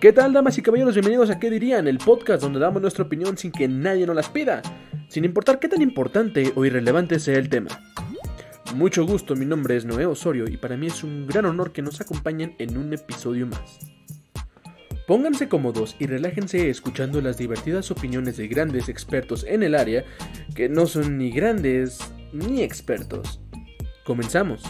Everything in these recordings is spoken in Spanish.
¿Qué tal, damas y caballeros? Bienvenidos a ¿Qué dirían? El podcast donde damos nuestra opinión sin que nadie nos las pida, sin importar qué tan importante o irrelevante sea el tema. Mucho gusto, mi nombre es Noé Osorio y para mí es un gran honor que nos acompañen en un episodio más. Pónganse cómodos y relájense escuchando las divertidas opiniones de grandes expertos en el área que no son ni grandes ni expertos. Comenzamos.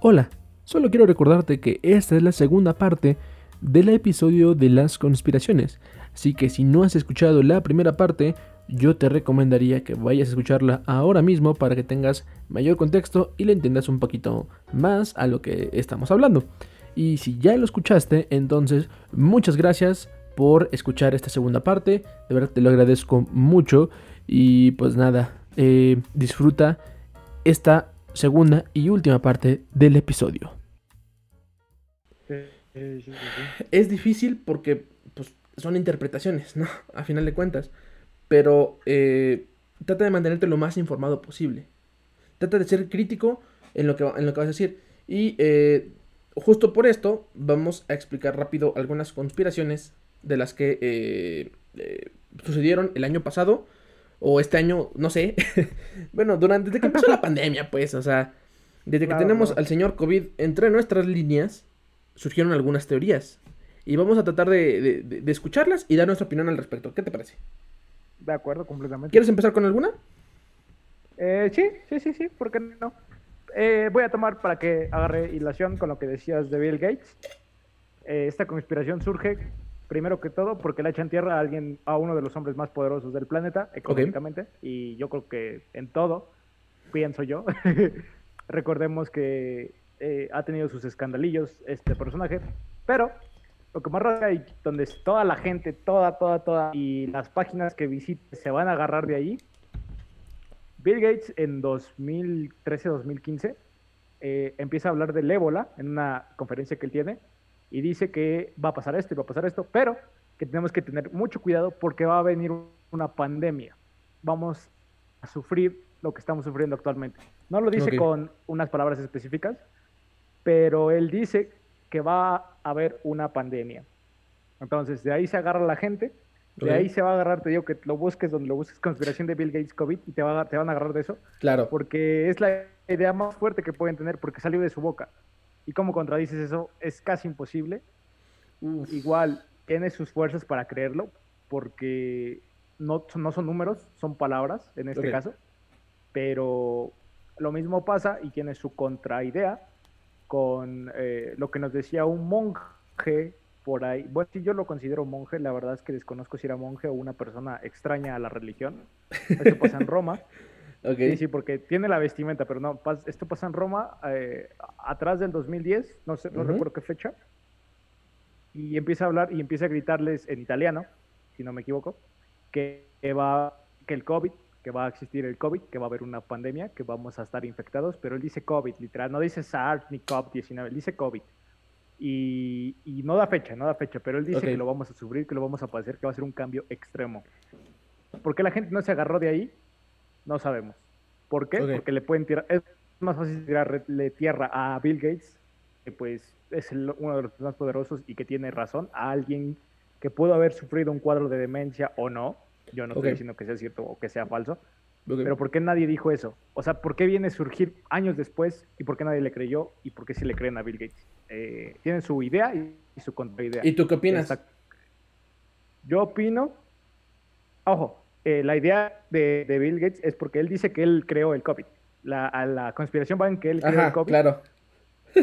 Hola, solo quiero recordarte que esta es la segunda parte del episodio de las conspiraciones, así que si no has escuchado la primera parte, yo te recomendaría que vayas a escucharla ahora mismo para que tengas mayor contexto y le entiendas un poquito más a lo que estamos hablando. Y si ya lo escuchaste, entonces muchas gracias por escuchar esta segunda parte, de verdad te lo agradezco mucho y pues nada, eh, disfruta esta segunda y última parte del episodio. Es difícil porque pues, son interpretaciones, ¿no? A final de cuentas. Pero eh, trata de mantenerte lo más informado posible. Trata de ser crítico en lo que, en lo que vas a decir. Y eh, justo por esto vamos a explicar rápido algunas conspiraciones de las que eh, sucedieron el año pasado o este año, no sé. bueno, durante desde que empezó la pandemia, pues, o sea, desde que tenemos al señor COVID entre nuestras líneas, surgieron algunas teorías. Y vamos a tratar de, escucharlas y dar nuestra opinión al respecto. ¿Qué te parece? De acuerdo, completamente. ¿Quieres empezar con alguna? Eh, sí, sí, sí, sí, ¿por qué no? Eh, voy a tomar para que agarre hilación con lo que decías de Bill Gates. Eh, esta conspiración surge primero que todo porque le echan tierra a alguien, a uno de los hombres más poderosos del planeta, económicamente, y yo creo que en todo, pienso yo. Recordemos que eh, ha tenido sus escandalillos este personaje, pero lo que más raro y donde toda la gente, toda, toda, toda, y las páginas que visite se van a agarrar de ahí. Bill Gates en 2013-2015 eh, empieza a hablar del ébola en una conferencia que él tiene y dice que va a pasar esto y va a pasar esto, pero que tenemos que tener mucho cuidado porque va a venir una pandemia. Vamos a sufrir lo que estamos sufriendo actualmente. No lo dice con unas palabras específicas, pero él dice que va a haber una pandemia. Entonces, de ahí se agarra la gente, de ahí se va a agarrar, te digo que lo busques donde lo busques, conspiración de Bill Gates COVID, y te, va te van a agarrar de eso. Claro. Porque es la idea más fuerte que pueden tener, porque salió de su boca. ¿Y cómo contradices eso? Es casi imposible. Igual, tiene sus fuerzas para creerlo, porque no, no son números, son palabras en este caso. Pero lo mismo pasa y tiene su contraidea con eh, lo que nos decía un monje por ahí. Bueno, si yo lo considero monje, la verdad es que desconozco si era monje o una persona extraña a la religión. Esto pasa en Roma. Sí, sí, porque tiene la vestimenta, pero no, esto pasa en Roma, eh, atrás del 2010, no sé, no recuerdo qué fecha, y empieza a hablar y empieza a gritarles en italiano, si no me equivoco, que va, que el COVID, que va a existir el COVID, que va a haber una pandemia, que vamos a estar infectados, pero él dice COVID, literal, no dice SARS ni COVID-19, él dice COVID. Y, no da fecha, no da fecha, pero él dice que lo vamos a sufrir, que lo vamos a padecer, que va a ser un cambio extremo. ¿Por qué la gente no se agarró de ahí? No sabemos. ¿Por qué? Porque le pueden tirar. Es más fácil tirarle tierra a Bill Gates, que pues es uno de los más poderosos y que tiene razón, a alguien que pudo haber sufrido un cuadro de demencia o no. Yo no estoy diciendo que sea cierto o que sea falso. Pero ¿por qué nadie dijo eso? O sea, ¿por qué viene a surgir años después y por qué nadie le creyó y por qué sí le creen a Bill Gates? Eh, tienen su idea y, su contraidea. ¿Y tú qué opinas? Yo opino, ojo, eh, la idea de, Bill Gates es porque él dice que él creó el COVID. La, a la conspiración va en que él creó el COVID. Claro.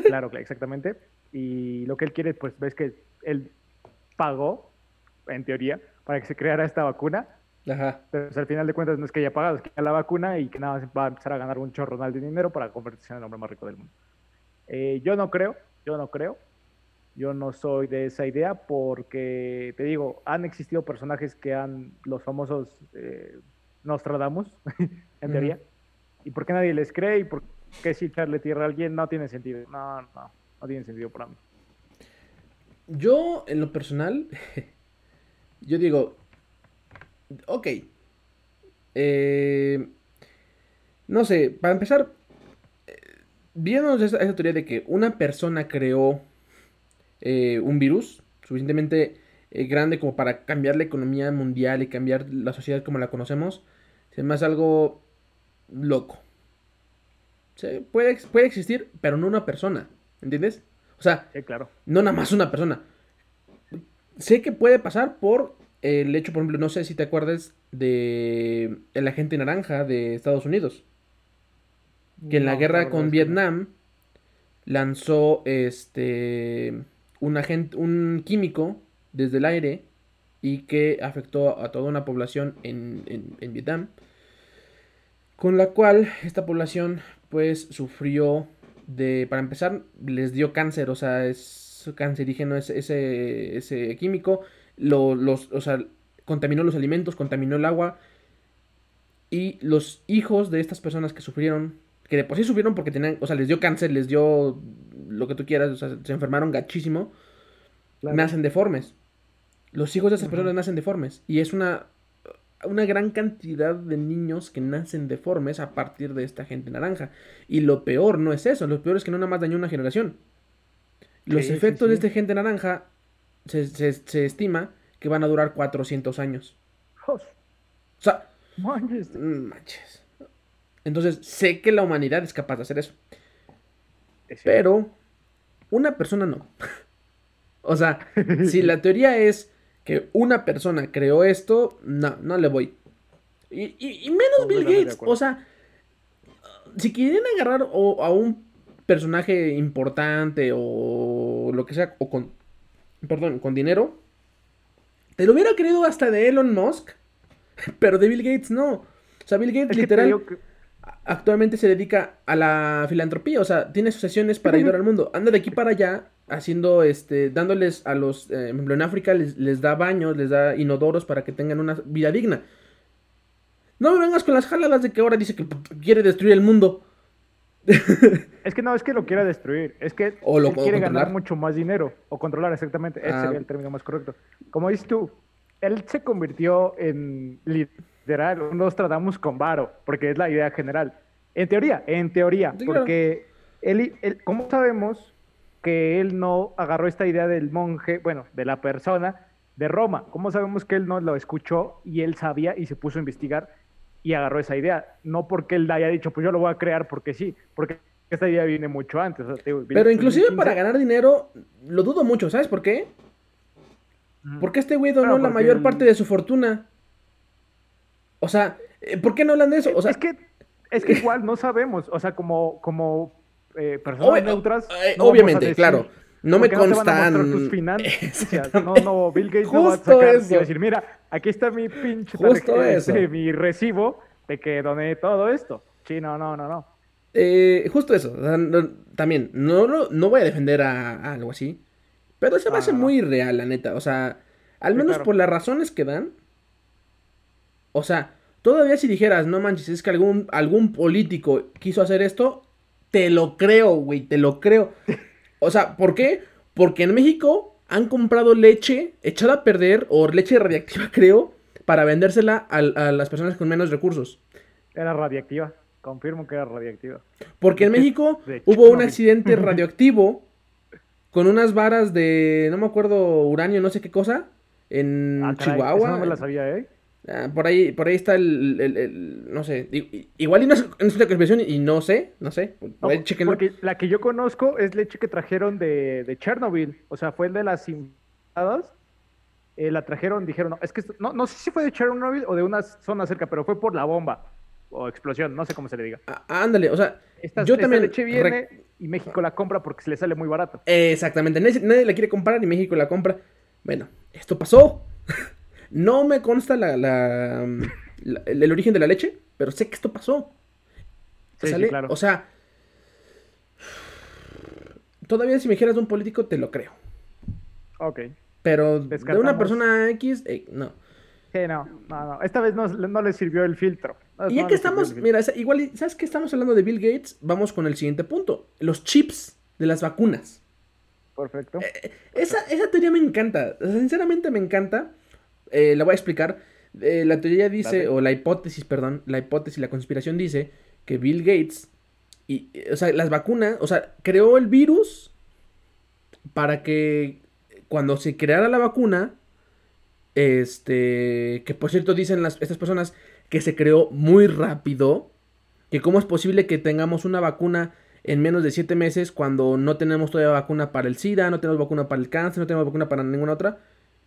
claro, exactamente. Y lo que él quiere, pues ves que él pagó, en teoría, para que se creara esta vacuna. Ajá. Pero pues, al final de cuentas no es que haya pagado, es que haya la vacuna y que nada más va a empezar a ganar un chorro de dinero para convertirse en el hombre más rico del mundo. Eh, yo no creo, yo no creo. Yo no soy de esa idea porque, te digo, han existido personajes que han, los famosos eh, Nostradamus, en teoría. ¿Y por qué nadie les cree? ¿Y por qué si echarle tierra a alguien no tiene sentido? No, no, no tiene sentido para mí. Yo, en lo personal, yo digo, ok. Eh, no sé, para empezar, viendo esa, esa, teoría de que una persona creó eh, un virus suficientemente eh, grande como para cambiar la economía mundial y cambiar la sociedad como la conocemos, se me hace algo loco. puede, puede existir, pero no una persona, ¿entiendes? O sea, claro. no nada más una persona. Sé que puede pasar por el hecho, por ejemplo, no sé si te acuerdas de el agente naranja de Estados Unidos. Que en la guerra con Vietnam lanzó este un agente, un químico desde el aire y que afectó a toda una población en, en, Vietnam. Con la cual esta población pues sufrió de, para empezar, les dio cáncer, o sea, es cancerígeno ese, ese, ese químico los, o sea, contaminó los alimentos, contaminó el agua. Y los hijos de estas personas que sufrieron, que de por sí sufrieron porque tenían, o sea, les dio cáncer, les dio lo que tú quieras, o sea, se enfermaron gachísimo, nacen deformes. Los hijos de esas personas nacen deformes. Y es una, una gran cantidad de niños que nacen deformes a partir de esta gente naranja. Y lo peor no es eso, lo peor es que no nada más dañó una generación. Los efectos de esta gente naranja se, estima que van a durar 400 años. O sea, manches. manches. Entonces, sé que la humanidad es capaz de hacer eso. Pero una persona no. o sea, si la teoría es que una persona creó esto, no, no le voy. Y, menos Bill Gates. O sea, si quieren agarrar a un personaje importante o lo que sea, o con perdón, con dinero, te lo hubiera querido hasta de Elon Musk, pero de Bill Gates no. O sea, Bill Gates literal actualmente se dedica a la filantropía, o sea, tiene asociaciones para ayudar al mundo. Anda de aquí para allá haciendo, este, dándoles a los, eh, ejemplo, en África les, les, da baños, les da inodoros para que tengan una vida digna. No me vengas con las jaladas de que ahora dice que quiere destruir el mundo. es que no, es que lo quiera destruir. Es que lo, quiere ganar mucho más dinero. O controlar, exactamente. Ese ah. sería el término más correcto. Como dices tú, él se convirtió en literal un Nostradamus con varo, porque es la idea general. En teoría, en teoría. porque él, ¿cómo sabemos que él no agarró esta idea del monje, bueno, de la persona de Roma? ¿Cómo sabemos que él no lo escuchó y él sabía y se puso a investigar? Y agarró esa idea. No porque él haya dicho, pues yo lo voy a crear porque sí, porque esta idea viene mucho antes. Pero inclusive para ganar dinero, lo dudo mucho, ¿sabes por qué? Porque este güey donó la mayor parte de su fortuna. O sea, eh, ¿por qué no hablan de eso? O sea, es que, es que igual no sabemos, o sea, como, como eh, personas neutras. Eh, obviamente, claro. No me constan. No, tus finanzas. no, no, Bill Gates no va a sacar y decir, mira, aquí está mi pinche Justo eso. mi recibo de que doné todo esto. Sí, no, no, no, no. Eh, justo eso. también, no, no, no, voy a defender a, algo así. Pero se me hace muy real, la neta. O sea, al menos por las razones que dan. O sea, todavía si dijeras, no manches, es que algún, algún político quiso hacer esto, te lo creo, güey, te lo creo. O sea, ¿por qué? Porque en México han comprado leche echada a perder, o leche radiactiva, creo, para vendérsela a, las personas con menos recursos. Era radiactiva, confirmo que era radiactiva. Porque en México hubo un accidente radioactivo con unas varas de, no me acuerdo, uranio, no sé qué cosa, en ah, Chihuahua. no me la sabía, ¿eh? Ah, por ahí, por ahí está el, no sé, igual y no es, una conspiración y no sé, no sé. porque la que yo conozco es leche que trajeron de, de Chernobyl, o sea, fue el de las invitadas, eh, la trajeron, dijeron, no, es que no, no sé si fue de Chernobyl o de una zona cerca, pero fue por la bomba o explosión, no sé cómo se le diga. Ah, ándale, o sea, yo también... leche viene y México la compra porque se le sale muy barato. exactamente, nadie, nadie la quiere comprar y México la compra. Bueno, esto pasó. No me consta la, el origen de la leche, pero sé que esto pasó. Sí, claro. O sea, todavía si me dijeras de un político, te lo creo. Ok. Pero de una persona X, eh, no. Sí, no, no, no. Esta vez no, no le sirvió el filtro. y ya que estamos, mira, igual, ¿sabes que estamos hablando de Bill Gates? Vamos con el siguiente punto. Los chips de las vacunas. Perfecto. Eh, esa, esa teoría me encanta. Sinceramente me encanta. Eh, la voy a explicar. Eh, la teoría dice, o la hipótesis, perdón, la hipótesis, la conspiración dice que Bill Gates Y, o sea, las vacunas, o sea, creó el virus para que cuando se creara la vacuna, este, que por cierto dicen las, estas personas que se creó muy rápido, que cómo es posible que tengamos una vacuna en menos de 7 meses cuando no tenemos todavía vacuna para el SIDA, no tenemos vacuna para el cáncer, no tenemos vacuna para ninguna otra.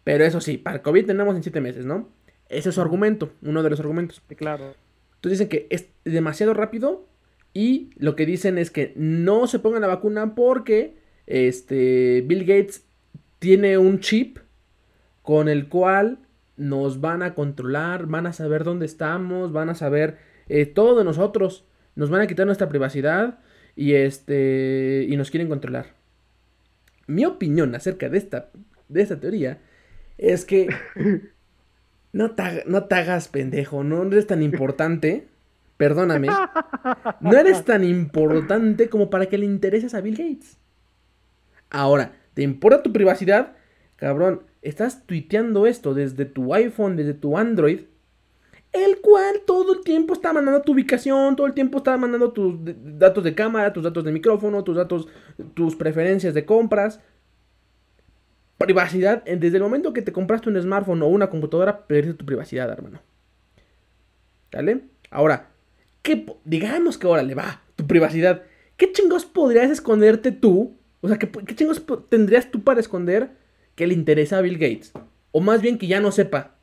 Pero eso sí, para el COVID tenemos en 7 meses, ¿no? Ese es su argumento, uno de los argumentos. Sí, claro. Entonces dicen que es demasiado rápido y lo que dicen es que no se pongan la vacuna porque este, Bill Gates tiene un chip con el cual nos van a controlar, van a saber dónde estamos, van a saber eh, todo de nosotros, nos van a quitar nuestra privacidad y este y nos quieren controlar. Mi opinión acerca de esta, de esta teoría es que no te, no te hagas pendejo, no eres tan importante, perdóname, no eres tan importante como para que le intereses a Bill Gates. Ahora, ¿te importa tu privacidad? Cabrón, estás tuiteando esto desde tu iPhone, desde tu Android, el cual todo el tiempo está mandando tu ubicación, todo el tiempo está mandando tus datos de cámara, tus datos de micrófono, tus datos, tus preferencias de compras. Privacidad, desde el momento que te compraste un smartphone o una computadora, perdiste tu privacidad, hermano. ¿Vale? Ahora, ¿qué, digamos que ahora le va tu privacidad. ¿Qué chingos podrías esconderte tú? O sea, ¿qué, chingos tendrías tú para esconder que le interesa a Bill Gates. O más bien que ya no sepa.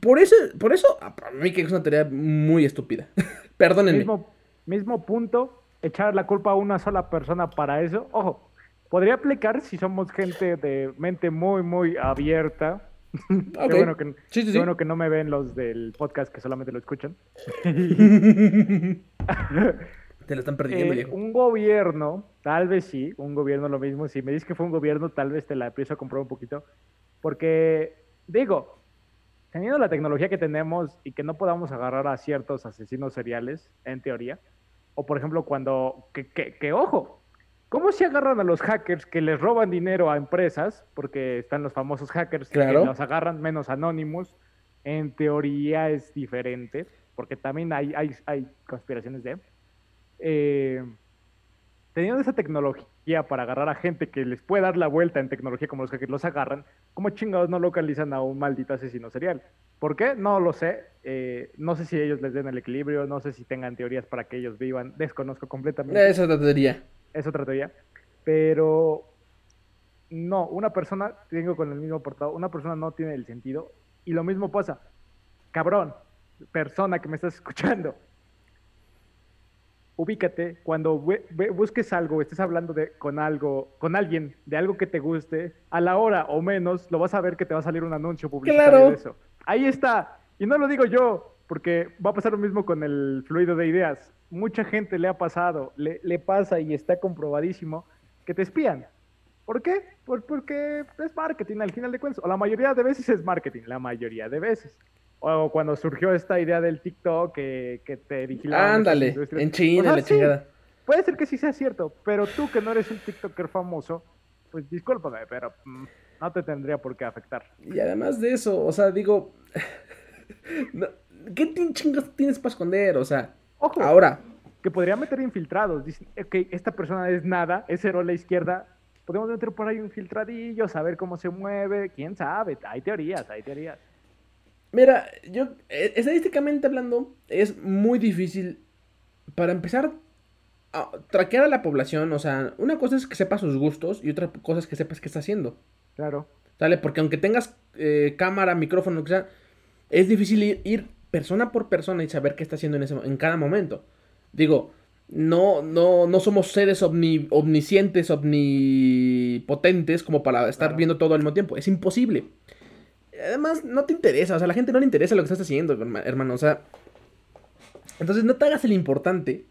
Por eso, por eso, para mí que es una teoría muy estúpida. Perdónenme. Mismo punto, echar la culpa a una sola persona para eso. Ojo, podría aplicar si somos gente de mente muy, muy abierta. qué, bueno que, qué bueno que no me ven los del podcast que solamente lo escuchan. Te lo están perdiendo, eh, Un gobierno, tal vez sí, un gobierno lo mismo. Si me dices que fue un gobierno, tal vez te la empiezo a comprar un poquito. Porque, digo, teniendo la tecnología que tenemos y que no podamos agarrar a ciertos asesinos seriales, en teoría, o por ejemplo, cuando, que, que, ojo, ¿cómo se agarran a los hackers que les roban dinero a empresas? Porque están los famosos hackers que los agarran menos anónimos. En teoría es diferente, porque también hay, hay, hay conspiraciones de eh, teniendo esa tecnología para agarrar a gente que les puede dar la vuelta en tecnología como los que los agarran, ¿cómo chingados no localizan a un maldito asesino serial? ¿Por qué? No lo sé. Eh, no sé si ellos les den el equilibrio, no sé si tengan teorías para que ellos vivan. Desconozco completamente. Es otra teoría. Es otra teoría. Pero no, una persona, tengo con el mismo portado, una persona no tiene el sentido. Y lo mismo pasa. Cabrón, persona que me estás escuchando ubícate cuando busques algo, estés hablando de, con algo, con alguien, de algo que te guste, a la hora o menos, lo vas a ver que te va a salir un anuncio publicitario de eso. Ahí está. Y no lo digo yo, porque va a pasar lo mismo con el fluido de ideas. Mucha gente le ha pasado, le, le pasa y está comprobadísimo que te espían. ¿Por qué? porque es marketing al final de cuentas. O la mayoría de veces es marketing, la mayoría de veces o cuando surgió esta idea del TikTok que, que te vigilaba. Ándale, en China, la chingada. Puede ser que sí sea cierto, pero tú que no eres un TikToker famoso, pues discúlpame, pero mm, no te tendría por qué afectar. Y además de eso, o sea, digo, ¿qué chingas tienes para esconder? O sea, Ojo, ahora. Que podría meter infiltrados. Dicen, ok, esta persona es nada, es cero a la izquierda. Podemos meter por ahí un filtradillo, saber cómo se mueve, quién sabe. Hay teorías, hay teorías. Mira, yo, eh, estadísticamente hablando, es muy difícil para empezar a traquear a la población. O sea, una cosa es que sepa sus gustos y otra cosa es que sepas qué está haciendo. Claro. ¿Sale? Porque aunque tengas eh, cámara, micrófono, lo que sea, es difícil ir, persona por persona y saber qué está haciendo en, ese, en cada momento. Digo, no, no, no somos seres omniscientes, omnipotentes como para estar viendo todo al mismo tiempo. Es imposible además no te interesa, o sea, a la gente no le interesa lo que estás haciendo, hermano, o sea. Entonces no te hagas el importante.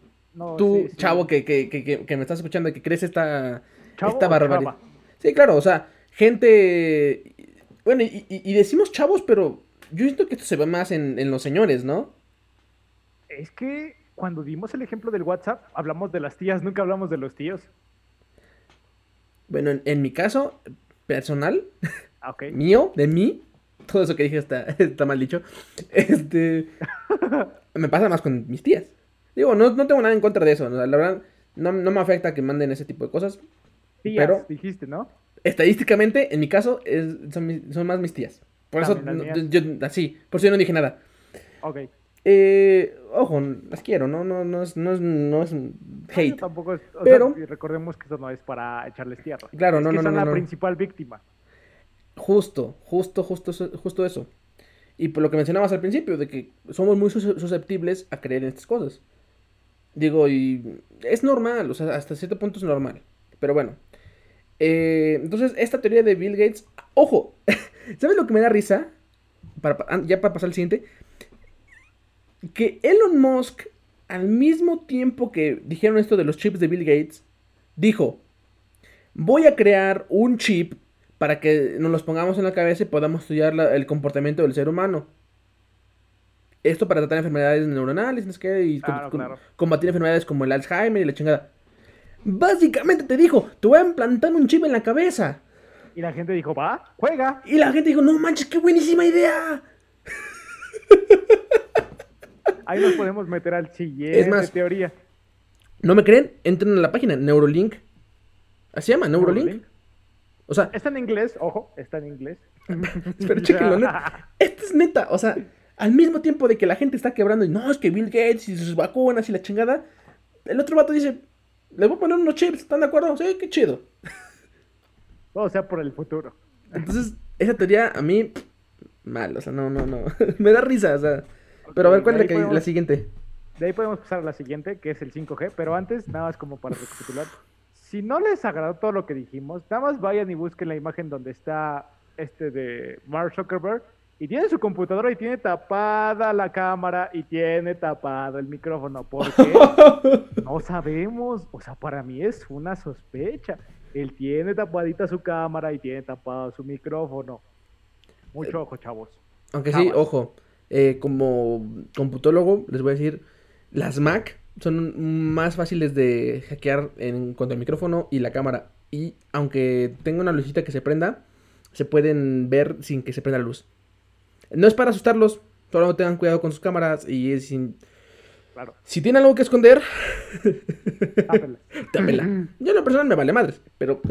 Tú, chavo, que, que, que, que, me estás escuchando, que crees esta, esta barbaridad. Sí, claro, o sea, gente. Bueno, y, decimos chavos, pero yo siento que esto se ve más en, en los señores, ¿no? Es que cuando dimos el ejemplo del WhatsApp, hablamos de las tías, nunca hablamos de los tíos. Bueno, en, mi caso personal, ah, okay. mío, de mí, todo eso que dije está, está mal dicho. Este. Me pasa más con mis tías. Digo, no, no tengo nada en contra de eso. La verdad, no, no me afecta que manden ese tipo de cosas. Tías, pero dijiste, ¿no? estadísticamente, en mi caso, es- son, mis- son más mis tías. Por eso, no- yo, así, por eso yo no dije nada. Ok. Eh, ojo, las quiero, no, no, no es, no es, no es No, hate. yo tampoco es, o Pero- sea, recordemos que eso no es para echarles tierra. Claro, Es no, que no, son no, la no. principal víctima. Justo, justo, justo, eso- justo eso. Y por lo que mencionabas al principio, de que somos muy sus- susceptibles a creer en estas cosas. Digo, y es normal, o sea, hasta cierto punto es normal. Pero bueno. Eh, entonces, esta teoría de Bill Gates, ojo, ¿sabes lo que me da risa? Para, pa- ya para pasar al siguiente. Que Elon Musk, al mismo tiempo que dijeron esto de los chips de Bill Gates, dijo, voy a crear un chip para que nos los pongamos en la cabeza y podamos estudiar la- el comportamiento del ser humano. Esto para tratar enfermedades neuronales, no y com- Claro, com- claro. combatir enfermedades como el Alzheimer y la chingada. Básicamente te dijo, te voy a implantar un chip en la cabeza. Y la gente dijo, va, juega. Y la gente dijo, no manches, qué buenísima idea. Ahí nos podemos meter al siguiente Es más- teoría. ¿No me creen? Entren a la página Neurolink. Así se llama, Neurolink. O sea, Está en inglés, ojo, está en inglés. Pero chéquenlo, neta. Esto es neta. O sea, al mismo tiempo de que la gente está quebrando y no, es que Bill Gates y sus vacunas y la chingada, el otro vato dice, le voy a poner unos chips, ¿están de acuerdo? Sí, qué chido. Todo sea por el futuro. Entonces, esa teoría a mí, mal, o sea, no, no, no. Me da risa, o sea. Pero a ver, ¿cuál es la, que- podemos- la siguiente? De ahí podemos pasar a la siguiente, que es el 5G, pero antes, nada más como para recapitular. Si no les agradó todo lo que dijimos, nada más vayan y busquen la imagen donde está este de Mark Zuckerberg y tiene su computadora y tiene tapada la cámara y tiene tapado el micrófono. ¿Por qué? No sabemos. O sea, para mí es una sospecha. Él tiene tapadita su cámara y tiene tapado su micrófono. Mucho ojo, chavos. Aunque sí, ojo, eh, como computólogo, les voy a decir, las Mac son más fáciles de hackear en cuanto al micrófono y la cámara. Y aunque tenga una lucita que se prenda, se pueden ver sin que se prenda la luz. No es para asustarlos, solo tengan cuidado con sus cámaras y es sin... Claro. Si tienen algo que esconder, tápela. Yo en lo personal me vale madres, pero...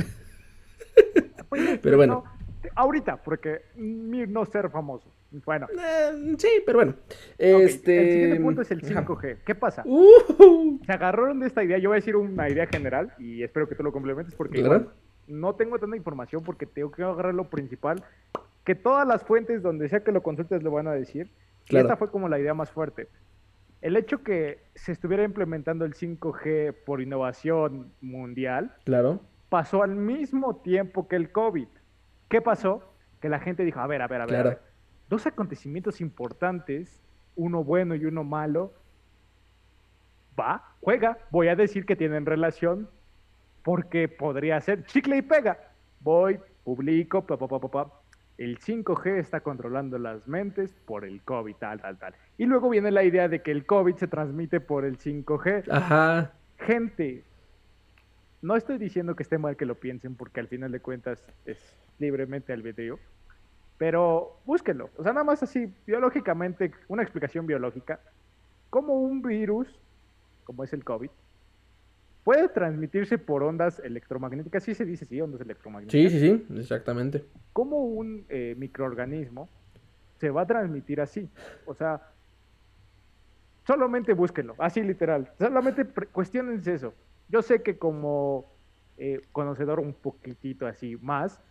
Pues, Pero bueno. no, ahorita, porque no ser famoso. Bueno, eh, sí, pero bueno. Este... el siguiente punto es el ajá. 5G. ¿Qué pasa? Uh, Se agarraron de esta idea. Yo voy a decir una idea general y espero que tú lo complementes porque igual no tengo tanta información porque tengo que agarrar lo principal. Que todas las fuentes donde sea que lo consultes lo van a decir. Y Claro. esta fue como la idea más fuerte. El hecho que se estuviera implementando el 5G por innovación mundial claro. pasó al mismo tiempo que el COVID. ¿Qué pasó? Que la gente dijo, a ver, a ver, a ver, a Claro. ver. Dos acontecimientos importantes, uno bueno y uno malo. Va, juega. Voy a decir que tienen relación porque podría ser chicle y pega. Voy, publico, pa, pa, pa, pa, pa. El 5G está controlando las mentes por el COVID, tal, tal, tal. Y luego viene la idea de que el COVID se transmite por el 5G. Ajá. Gente, no estoy diciendo que esté mal que lo piensen porque al final de cuentas es libremente albedrío, pero búsquenlo. O sea, nada más así, biológicamente, una explicación biológica. Cómo un virus, como es el COVID, puede transmitirse por ondas electromagnéticas. Sí se dice, sí, ondas electromagnéticas. Sí, sí, sí, exactamente. ¿Cómo un eh, microorganismo se va a transmitir así? O sea, solamente búsquenlo, así literal. Solamente cuestionense eso. Yo sé que como eh, conocedor un poquitito así más,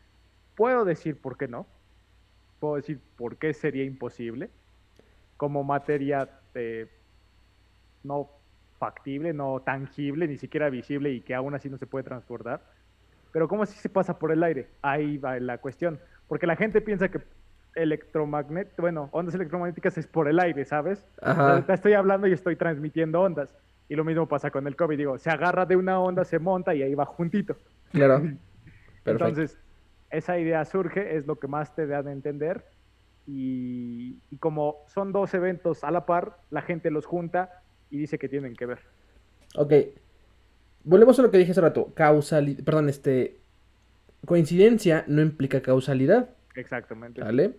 puedo decir por qué no. Puedo decir por qué sería imposible. Como materia eh, no factible, no tangible, ni siquiera visible y que aún así no se puede transportar. Pero ¿cómo si se pasa por el aire? Ahí va la cuestión. Porque la gente piensa que electromagnet, bueno, ondas electromagnéticas es por el aire, ¿sabes? Ajá. Estoy hablando y estoy transmitiendo ondas. Y lo mismo pasa con el COVID. Digo, se agarra de una onda, se monta y ahí va juntito. Claro. Perfecto. Entonces, esa idea surge, es lo que más te da de entender. Y, y como son dos eventos a la par, la gente los junta y dice que tienen que ver. Ok. Volvemos a lo que dije hace rato. Causalidad. Perdón, este. Coincidencia no implica causalidad. Exactamente. ¿Vale?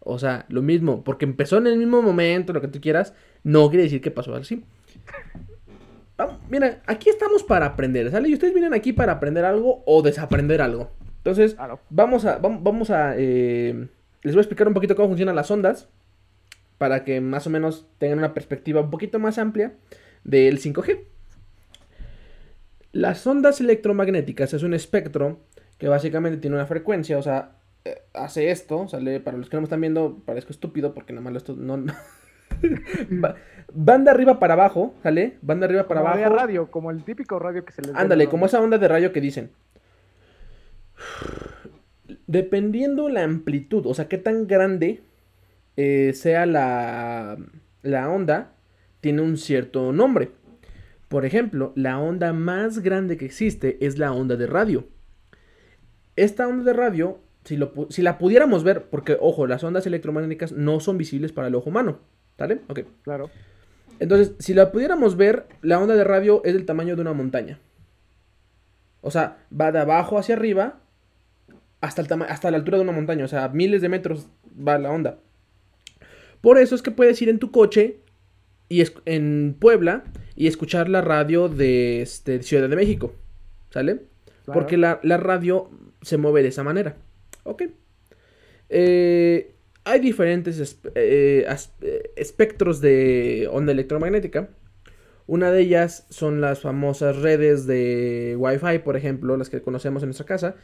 O sea, lo mismo, porque empezó en el mismo momento, lo que tú quieras, no quiere decir que pasó así. mira, aquí estamos para aprender, ¿sale? Y ustedes vienen aquí para aprender algo o desaprender algo. Entonces, vamos a, vamos a, eh, les voy a explicar un poquito cómo funcionan las ondas, para que más o menos tengan una perspectiva un poquito más amplia del 5G. Las ondas electromagnéticas es un espectro que básicamente tiene una frecuencia, o sea, eh, hace esto, sale, para los que no me están viendo, parezco estúpido porque nada más esto no... van de arriba para abajo, ¿sale? Van de arriba para como abajo. radio, como el típico radio que se les Ándale, como esa onda de radio que dicen. Dependiendo la amplitud, o sea, qué tan grande eh, sea la, la onda, tiene un cierto nombre. Por ejemplo, la onda más grande que existe es la onda de radio. Esta onda de radio, si, si la pudiéramos ver, porque ojo, las ondas electromagnéticas no son visibles para el ojo humano. ¿Sale? Ok. Claro. Entonces, si la pudiéramos ver, la onda de radio es del tamaño de una montaña. O sea, va de abajo hacia arriba hasta, el hasta la altura de una montaña. O sea, miles de metros va la onda. Por eso es que puedes ir en tu coche y en Puebla y escuchar la radio de este, Ciudad de México. ¿Sale? Porque la, radio se mueve de esa manera. Ok. Eh, hay diferentes eh, eh, espectros de onda electromagnética. Una de ellas son las famosas redes de Wi-Fi, por ejemplo, las que conocemos en nuestra casa.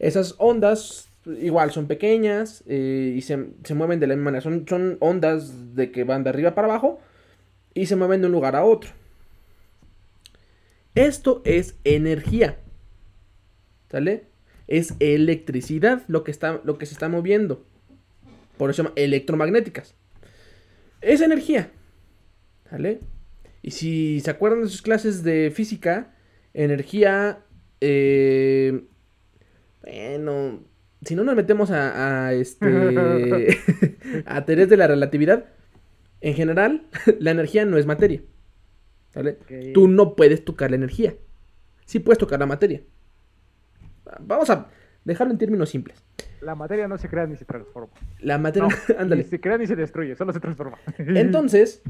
Esas ondas igual son pequeñas eh, y se, mueven de la misma manera. Son, son ondas de que van de arriba para abajo y se mueven de un lugar a otro. Esto es energía. ¿Sale? Es electricidad lo que, está, lo que se está moviendo. Por eso se llama electromagnéticas. Es energía. ¿Vale? Y si se acuerdan de sus clases de física, energía. Eh, bueno, si no nos metemos a, a este. a teorías de la relatividad, en general, la energía no es materia. ¿Vale? Tú no puedes tocar la energía. Sí puedes tocar la materia. Vamos a dejarlo en términos simples. La materia no se crea ni se transforma. La materia, ándale. Ni se crea ni se destruye, solo se transforma. Entonces,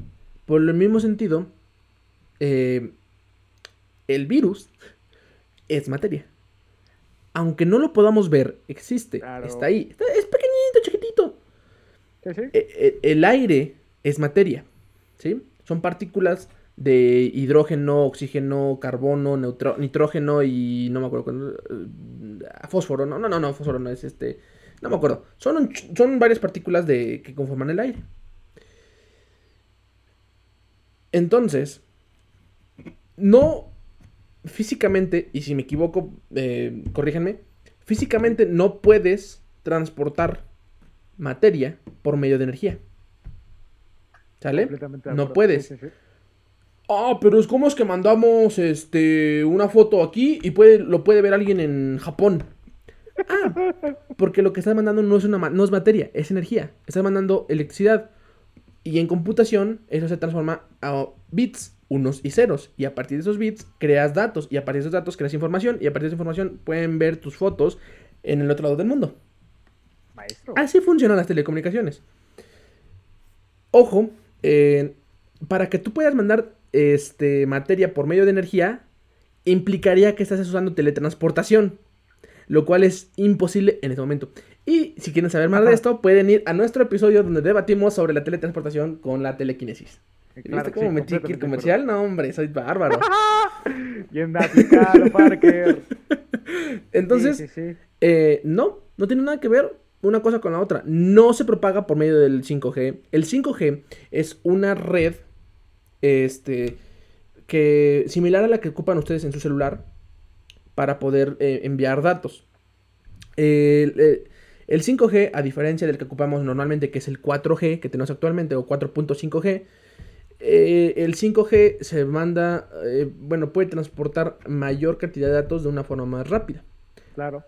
por el mismo sentido, eh, el virus es materia. Aunque no lo podamos ver, existe. Está ahí. es pequeñito, chiquitito. ¿Sí, sí? E, e, el aire es materia. ¿Sí? Son partículas de hidrógeno, oxígeno, carbono, nitrógeno y no me acuerdo, eh, fósforo, no, no, no, no, fósforo no es este, no me acuerdo. Son, son varias partículas de, que conforman el aire. Entonces, no físicamente, y si me equivoco, eh, corríjanme, físicamente no puedes transportar materia por medio de energía. ¿Sale? No puedes. Ah, pero es como es que mandamos este una foto aquí y puede, lo puede ver alguien en Japón. Ah, porque lo que estás mandando no es una no es materia, es energía. Estás mandando electricidad. Y en computación eso se transforma a bits, unos y ceros. Y a partir de esos bits creas datos. Y a partir de esos datos creas información. Y a partir de esa información pueden ver tus fotos en el otro lado del mundo. Maestro. Así funcionan las telecomunicaciones. Ojo, eh, para que tú puedas mandar este, materia por medio de energía, implicaría que estás usando teletransportación, lo cual es imposible en este momento. Y si quieren saber más de esto, pueden ir a nuestro episodio donde debatimos sobre la teletransportación con la telequinesis. ¿Viste cómo metí aquí el comercial? No, hombre, soy bárbaro. Bien aplicado, Parker. Entonces, eh, no, no tiene nada que ver una cosa con la otra. No se propaga por medio del 5G. El 5G es una red este, que similar a la que ocupan ustedes en su celular para poder eh, enviar datos. El, 5G, a diferencia del que ocupamos normalmente, que es el 4G que tenemos actualmente, o 4.5G, eh, el 5G se manda, eh, bueno, puede transportar mayor cantidad de datos de una forma más rápida. Claro.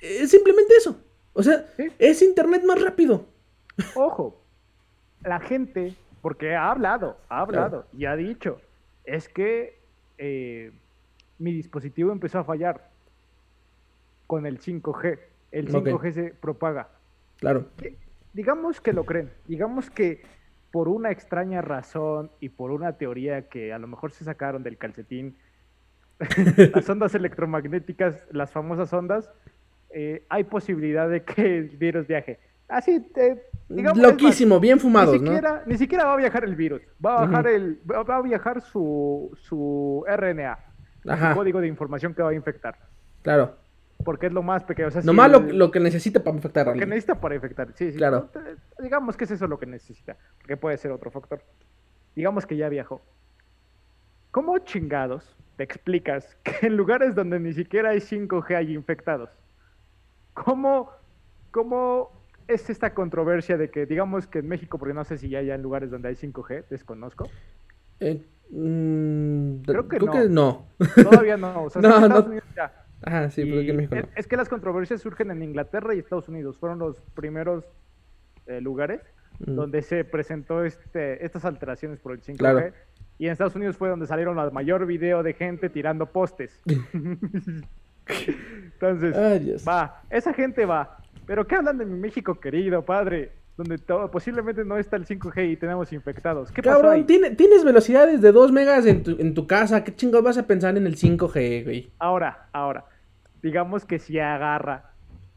es simplemente eso. O sea, es Internet más rápido. Ojo, la gente porque ha hablado, ha hablado y ha dicho, es que eh, mi dispositivo empezó a fallar con el 5G. El 5G se propaga. Claro. digamos que lo creen, digamos que por una extraña razón y por una teoría que a lo mejor se sacaron del calcetín, las ondas electromagnéticas, las famosas ondas, eh, hay posibilidad de que el virus viaje. Así, eh, digamos, Loquísimo, bien fumado, ni siquiera, Ni siquiera va a viajar el virus, va a, bajar el, va a viajar su, su RNA, Su código de información que va a infectar. Claro porque es lo más pequeño. O Nomás lo, que necesita para infectar. Lo que necesita para infectar, sí, sí. Claro. digamos que es eso lo que necesita, porque puede ser otro factor. Digamos que ya viajó. ¿Cómo chingados te explicas que en lugares donde ni siquiera hay 5G hay infectados? ¿Cómo, cómo es esta controversia de que, digamos que en México, porque no sé si ya hay en lugares donde hay 5G, desconozco. Eh, mm, creo que, no. no. Todavía no. O sea, no, no. ya. Ajá, sí, es, que las controversias surgen en Inglaterra y Estados Unidos. Fueron los primeros eh, lugares mm. donde se presentó este, estas alteraciones por el 5G. Y en Estados Unidos fue donde salieron la mayor video de gente tirando postes. Entonces, va, esa gente va. Pero ¿qué hablan de mi México querido, padre? Donde posiblemente no está el 5G y tenemos infectados. ¿Qué Cabrón, tienes velocidades de 2 megas en tu, en tu casa. ¿Qué chingados vas a pensar en el 5G, güey? Ahora, ahora digamos que sí agarra,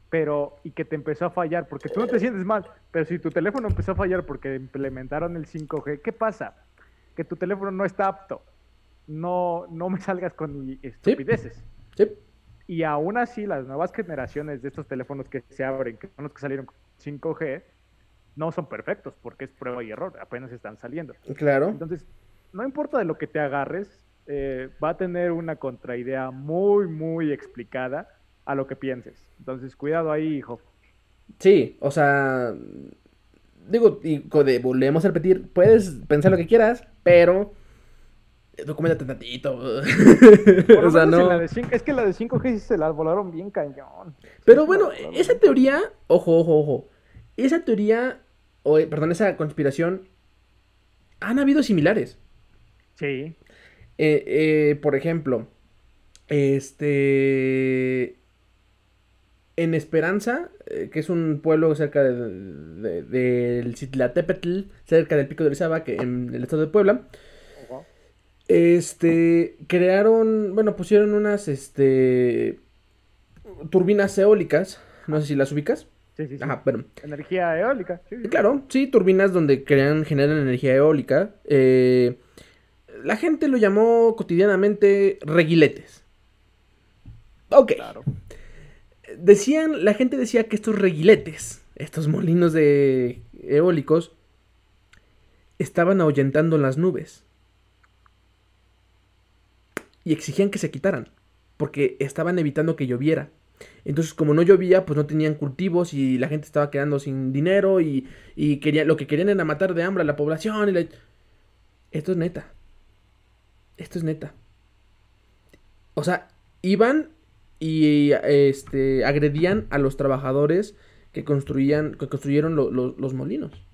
pero y que te empezó a fallar, porque tú no te sientes mal, pero si tu teléfono empezó a fallar porque implementaron el 5G, ¿qué pasa? Que tu teléfono no está apto. No, no me salgas con estupideces. Sí. Y aún así, las nuevas generaciones de estos teléfonos que se abren, que son los que salieron con 5G, no son perfectos, porque es prueba y error, apenas están saliendo. Claro. Entonces, no importa de lo que te agarres, eh, va a tener una contraidea muy, muy explicada a lo que pienses. Entonces, cuidado ahí, hijo. Sí, o sea, digo, y volvemos a repetir, puedes pensar lo que quieras, pero documentate tantito. o sea, no. es que la de 5G se la volaron bien cañón. Pero bueno, esa teoría, ojo, ojo, ojo. Esa teoría, o, perdón, esa conspiración, han habido similares. Sí. Eh, eh, por ejemplo, este. En Esperanza, eh, que es un pueblo cerca del de, de, cerca del Pico de Orizaba, que en el estado de Puebla. Este. Crearon. Bueno, pusieron unas. Este. Turbinas eólicas. No sé si las ubicas. Sí, sí, sí. Ajá, bueno. Energía eólica. Claro, sí, turbinas donde crean, generan energía eólica. Eh, la gente lo llamó cotidianamente reguiletes. Ok. Decían, la gente decía que estos reguiletes, estos molinos de eólicos, estaban ahuyentando las nubes. Y exigían que se quitaran, porque estaban evitando que lloviera. Entonces, como no llovía, pues no tenían cultivos y la gente estaba quedando sin dinero y, y lo que querían era matar de hambre a la población. Y Esto es neta. Esto es neta. O sea, iban y este, agredían a los trabajadores que construían, que construyeron los molinos.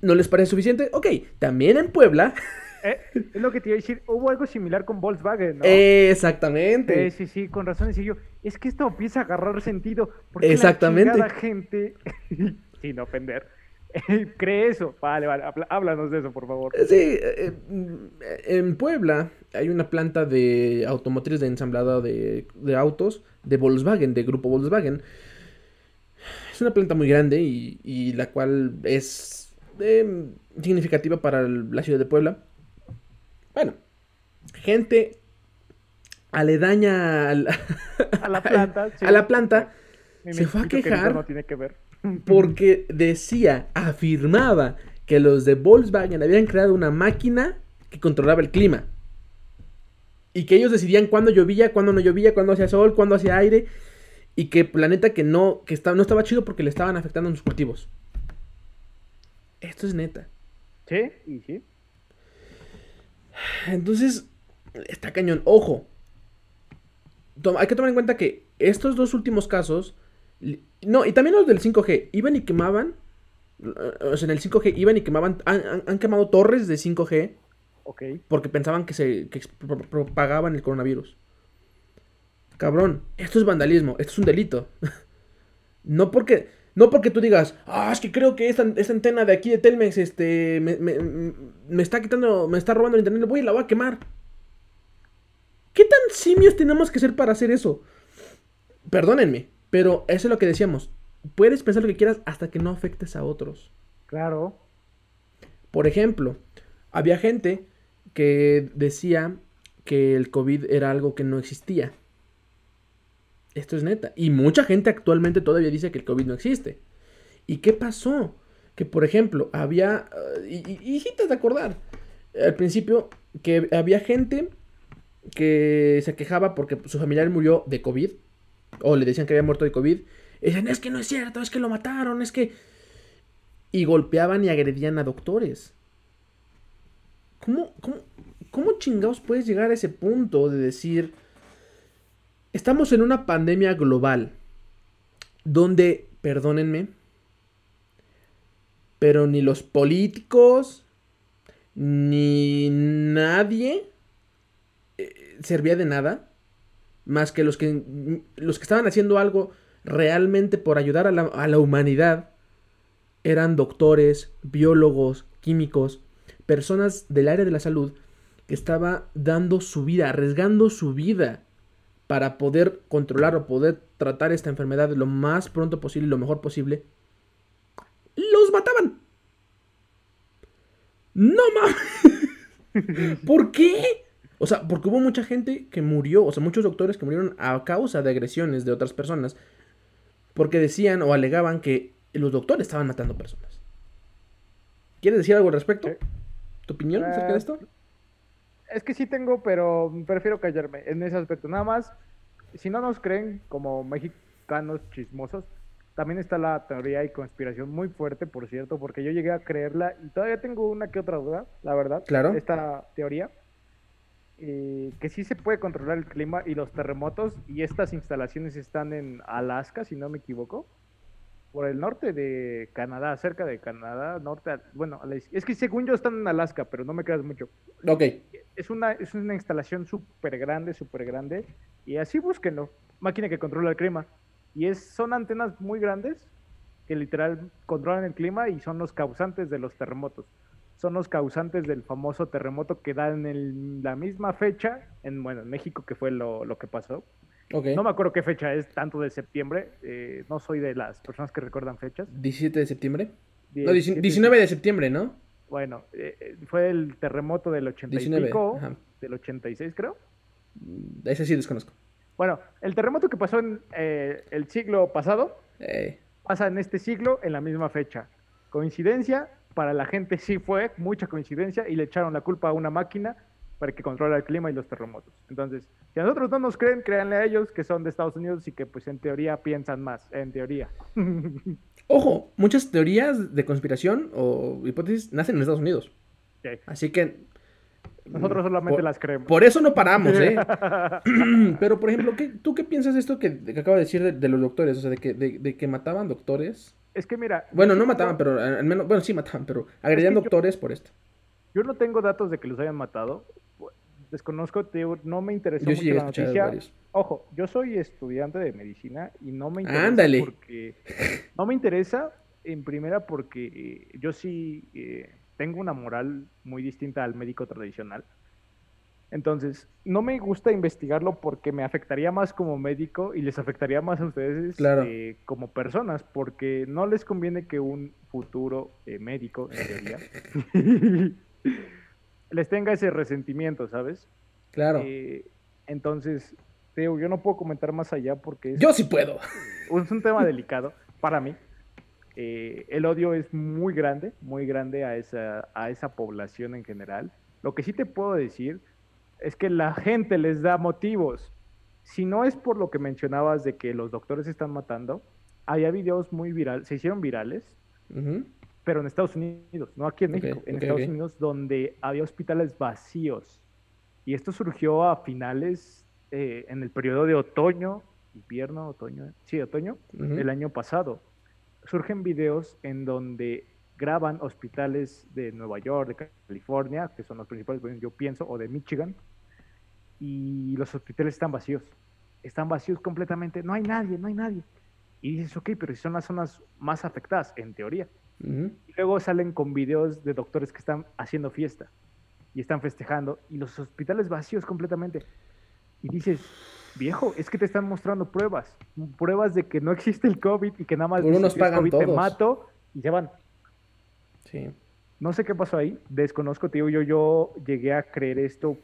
¿No les parece suficiente? Ok, también en Puebla. Eh, es lo que te iba a decir, hubo algo similar con Volkswagen, ¿no? Exactamente. sí, sí, con razón decía yo, es que esto empieza a agarrar sentido. Porque Exactamente. La gente, sin ofender, cree eso. Vale, vale, háblanos de eso, por favor. Sí, eh, en Puebla hay una planta de automotriz de ensamblado de, autos de Volkswagen, de grupo Volkswagen. Es una planta muy grande y, la cual es em, significativa para la ciudad de Puebla. Bueno, gente aledaña a la, a la planta, a la planta se fue a quejar. No tiene que ver porque decía, afirmaba que los de Volkswagen habían creado una máquina que controlaba el clima. Y que ellos decidían cuándo llovía, cuándo no llovía, cuándo hacía sol, cuándo hacía aire. Y que planeta que no, que no estaba chido porque le estaban afectando a sus cultivos. Esto es neta. Sí, y sí. Entonces, está cañón. Ojo. hay que tomar en cuenta que estos dos últimos casos no, y también los del 5G. Iban y quemaban. O sea, en el 5G iban y quemaban. Han, quemado torres de 5G. Ok. Porque pensaban que se propagaban el coronavirus. Cabrón, esto es vandalismo. Esto es un delito. no porque. No porque tú digas, ah, es que creo que esta, antena de aquí de Telmex este, me, está quitando, me está robando el internet, voy y la voy a quemar. ¿Qué tan simios tenemos que ser para hacer eso? Perdónenme, pero eso es lo que decíamos. Puedes pensar lo que quieras hasta que no afectes a otros. Claro. Por ejemplo, había gente que decía que el COVID era algo que no existía. Esto es neta. Y mucha gente actualmente todavía dice que el COVID no existe. ¿Y qué pasó? Que por ejemplo, había... Uh, y, y, de acordar. Al principio, que había gente que se quejaba porque su familiar murió de COVID. O le decían que había muerto de COVID. Decían, es que no es cierto, es que lo mataron, es que... Y golpeaban y agredían a doctores. ¿Cómo, cómo, cómo chingados puedes llegar a ese punto de decir Estamos en una pandemia global donde, perdónenme, pero ni los políticos ni nadie eh, servía de nada más que los que los que estaban haciendo algo realmente por ayudar a la, humanidad eran doctores, biólogos, químicos, personas del área de la salud que estaba dando su vida, arriesgando su vida para poder controlar o poder tratar esta enfermedad lo más pronto posible y lo mejor posible, los mataban. No mames. ¿Por qué? O sea, porque hubo mucha gente que murió, o sea, muchos doctores que murieron a causa de agresiones de otras personas, porque decían o alegaban que los doctores estaban matando personas. ¿Quieres decir algo al respecto? ¿Tu opinión acerca de esto? Es que sí tengo, pero prefiero callarme en ese aspecto. Nada más, si no nos creen como mexicanos chismosos, también está la teoría y conspiración muy fuerte, por cierto, porque yo llegué a creerla y todavía tengo una que otra duda, la verdad. Claro. Esta teoría. Eh, que sí se puede controlar el clima y los terremotos y estas instalaciones están en Alaska, si no me equivoco por el norte de Canadá, cerca de Canadá, norte, bueno, es que según yo están en Alaska, pero no me creas mucho. Ok. Es una, es una instalación súper grande, súper grande, y así búsquenlo, máquina que controla el clima. Y es, son antenas muy grandes que literal controlan el clima y son los causantes de los terremotos. Son los causantes del famoso terremoto que da en la misma fecha, en, bueno, en México, que fue lo, lo que pasó, no me acuerdo qué fecha es, tanto de septiembre. Eh, no soy de las personas que recuerdan fechas. ¿17 de septiembre? no, 19 de septiembre, ¿no? Bueno, eh, eh, fue el terremoto del 85, del 86 creo. Mm, ese sí desconozco. Bueno, el terremoto que pasó en el siglo pasado pasa en este siglo en la misma fecha. Coincidencia, para la gente sí fue mucha coincidencia y le echaron la culpa a una máquina para que controle el clima y los terremotos. Entonces, si a nosotros no nos creen, créanle a ellos que son de Estados Unidos y que pues en teoría piensan más, en teoría. Ojo, muchas teorías de conspiración o hipótesis nacen en Estados Unidos. Así que... Nosotros solamente las creemos. Por eso no paramos, ¿eh? Pero, por ejemplo, ¿qué, ¿tú qué piensas de esto que, que acaba de decir de, los doctores? O sea, de que, de, que mataban doctores. Es que mira... Bueno, no mataban, pero al menos... Bueno, sí mataban, pero agredían doctores por esto. Yo no tengo datos de que los hayan matado, desconozco, no me interesó mucho la noticia. Ojo, yo soy estudiante de medicina y no me interesa porque no me interesa en primera porque eh, yo sí eh, tengo una moral muy distinta al médico tradicional. Entonces, no me gusta investigarlo porque me afectaría más como médico y les afectaría más a ustedes eh, como personas, porque no les conviene que un futuro médico, en teoría, les tenga ese resentimiento, ¿sabes? Claro. Eh, entonces, Teo, yo no puedo comentar más allá porque... Es, yo sí puedo. Es un tema delicado para mí. Eh, el odio es muy grande, muy grande a esa, a esa población en general. Lo que sí te puedo decir es que la gente les da motivos. Si no es por lo que mencionabas de que los doctores están matando, había videos muy virales, se hicieron virales, pero en Estados Unidos, no aquí en México, en Estados Unidos, donde había hospitales vacíos. Y esto surgió a finales, eh, en el periodo de otoño, invierno, otoño, sí, otoño, del año pasado. Surgen videos en donde graban hospitales de Nueva York, de California, que son los principales, yo pienso, o de Michigan, y los hospitales están vacíos. Están vacíos completamente, no hay nadie, no hay nadie. Y dices, ok, pero si son las zonas más afectadas, en teoría. Y luego salen con videos de doctores que están haciendo fiesta y están festejando y los hospitales vacíos completamente. Y dices, viejo, es que te están mostrando pruebas, pruebas de que no existe el COVID y que nada más unos pagan COVID todos. te mato y se van. Sí. No sé qué pasó ahí, desconozco, tío, yo, yo llegué a creer esto,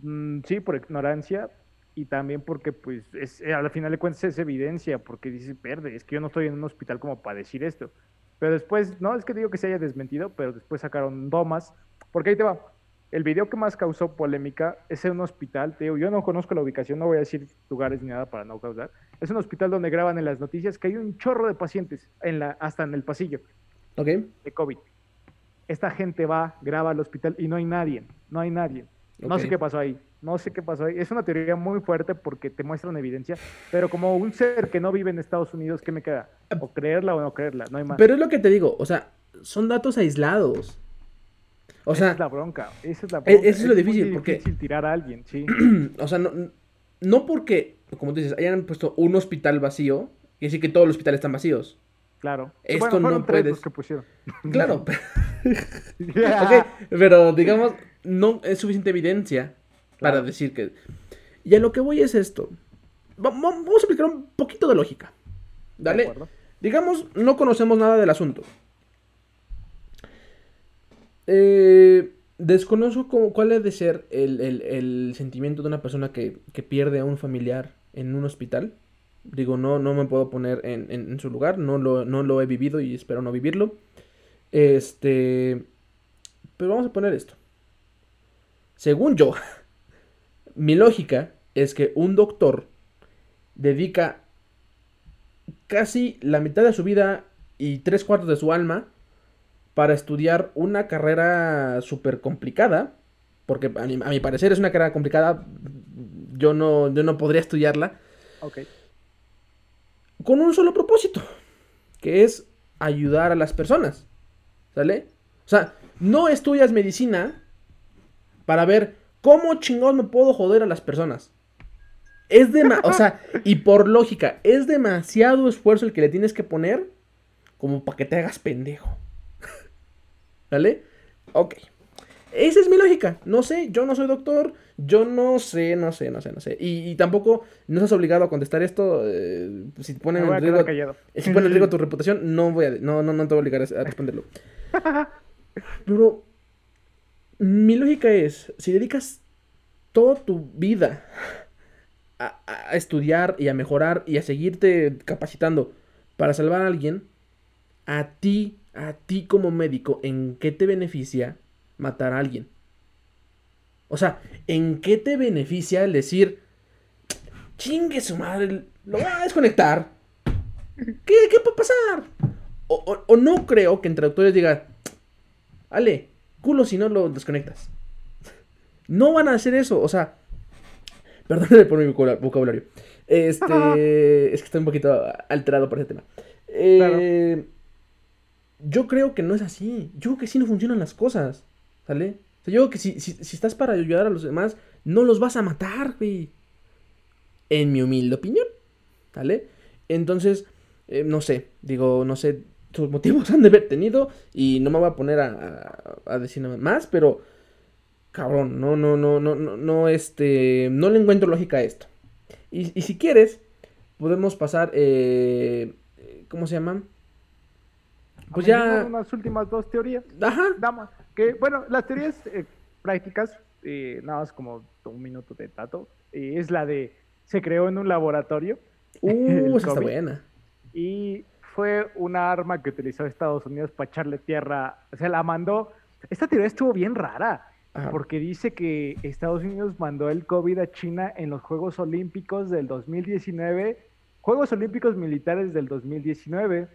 mm, sí, por ignorancia y también porque, pues, es, al final de cuentas es evidencia, porque dices, verde, es que yo no estoy en un hospital como para decir esto. Pero después, no es que digo que se haya desmentido, pero después sacaron domas, porque ahí te va. El video que más causó polémica es en un hospital, digo, yo no conozco la ubicación, no voy a decir lugares ni nada para no causar. Es un hospital donde graban en las noticias que hay un chorro de pacientes hasta en el pasillo Ok. de COVID. Esta gente va, graba al hospital y no hay nadie, no hay nadie. No sé qué pasó ahí, no sé qué pasó ahí. Es una teoría muy fuerte porque te muestran evidencia, pero como un ser que no vive en Estados Unidos, ¿qué me queda? O creerla o no creerla, no hay más. Pero es lo que te digo, o sea, son datos aislados. O esa sea, es la bronca, esa es la e- bronca. eso es lo muy difícil, porque- difícil tirar a alguien, sí. o sea, no, no porque, como tú dices, hayan puesto un hospital vacío, y decir que todos los hospitales están vacíos. Claro. Esto bueno, fueron no tres puedes- los que pusieron. Claro, pero, digamos, no es suficiente evidencia para decir que... Y a lo que voy es esto. Va- va- Vamos a aplicar un poquito de lógica. ¿Dale? Digamos, no conocemos nada del asunto. Eh, desconozco cómo- cuál de ser el, el- el sentimiento de una persona que, que pierde a un familiar en un hospital. Digo, no, no me puedo poner en, en- su lugar, no lo, no lo he vivido y espero no vivirlo. Este. Pero vamos a poner esto. Según yo, mi lógica es que un doctor dedica casi la mitad de su vida y tres cuartos de su alma para estudiar una carrera súper complicada, porque a mi, a mi parecer es una carrera complicada, yo no, yo no podría estudiarla, Ok. Con un solo propósito, que es ayudar a las personas, ¿sale? O sea, no estudias medicina para ver cómo chingón me puedo joder a las personas. Es demasiado, o sea, y por lógica, es demasiado esfuerzo el que le tienes que poner como para que te hagas pendejo. ¿Vale? Ok. Esa es mi lógica. No sé, yo no soy doctor, yo no sé, no sé, no sé, no sé. Y, y tampoco no estás obligado a contestar esto. eh, si ponen en riesgo, si ponen en riesgo tu reputación, no voy a, no, no, no te voy a obligar a, a responderlo. Pero mi lógica es, si dedicas toda tu vida a, a estudiar y a mejorar y a seguirte capacitando para salvar a alguien, a ti, a ti como médico, ¿en qué te beneficia matar a alguien? O sea, ¿en qué te beneficia el decir, chingue su madre, lo voy a desconectar? ¿Qué, qué puede pasar? O, o- o no creo que entre doctores digan, Ale, culo si no lo desconectas. No van a hacer eso, o sea, perdónenme por mi vocabula- vocabulario. Este, es que estoy un poquito alterado por ese tema. Eh, Yo creo que no es así. Yo creo que sí no funcionan las cosas. ¿Sale? O sea, yo creo que si, si, si estás para ayudar a los demás, no los vas a matar, güey. En mi humilde opinión. ¿Sale? Entonces, eh, no sé. Digo, no sé. Sus motivos han de haber tenido. Y no me voy a poner a, a, a decir nada más. Pero, cabrón, no, no, no, no, no, no, este. No le encuentro lógica a esto. Y, y si quieres, podemos pasar. Eh, ¿Cómo se llama? Pues ya. Unas últimas dos teorías. Ajá. Damas. Que, bueno, las teorías eh, prácticas, eh, nada más como un minuto de tato, eh, es la de se creó en un laboratorio Uh, esa está buena. y fue una arma que utilizó Estados Unidos para echarle tierra, se la mandó. Esta teoría estuvo bien rara, Ajá. porque dice que Estados Unidos mandó el COVID a China en los Juegos Olímpicos del 2019, Juegos Olímpicos Militares del 2019.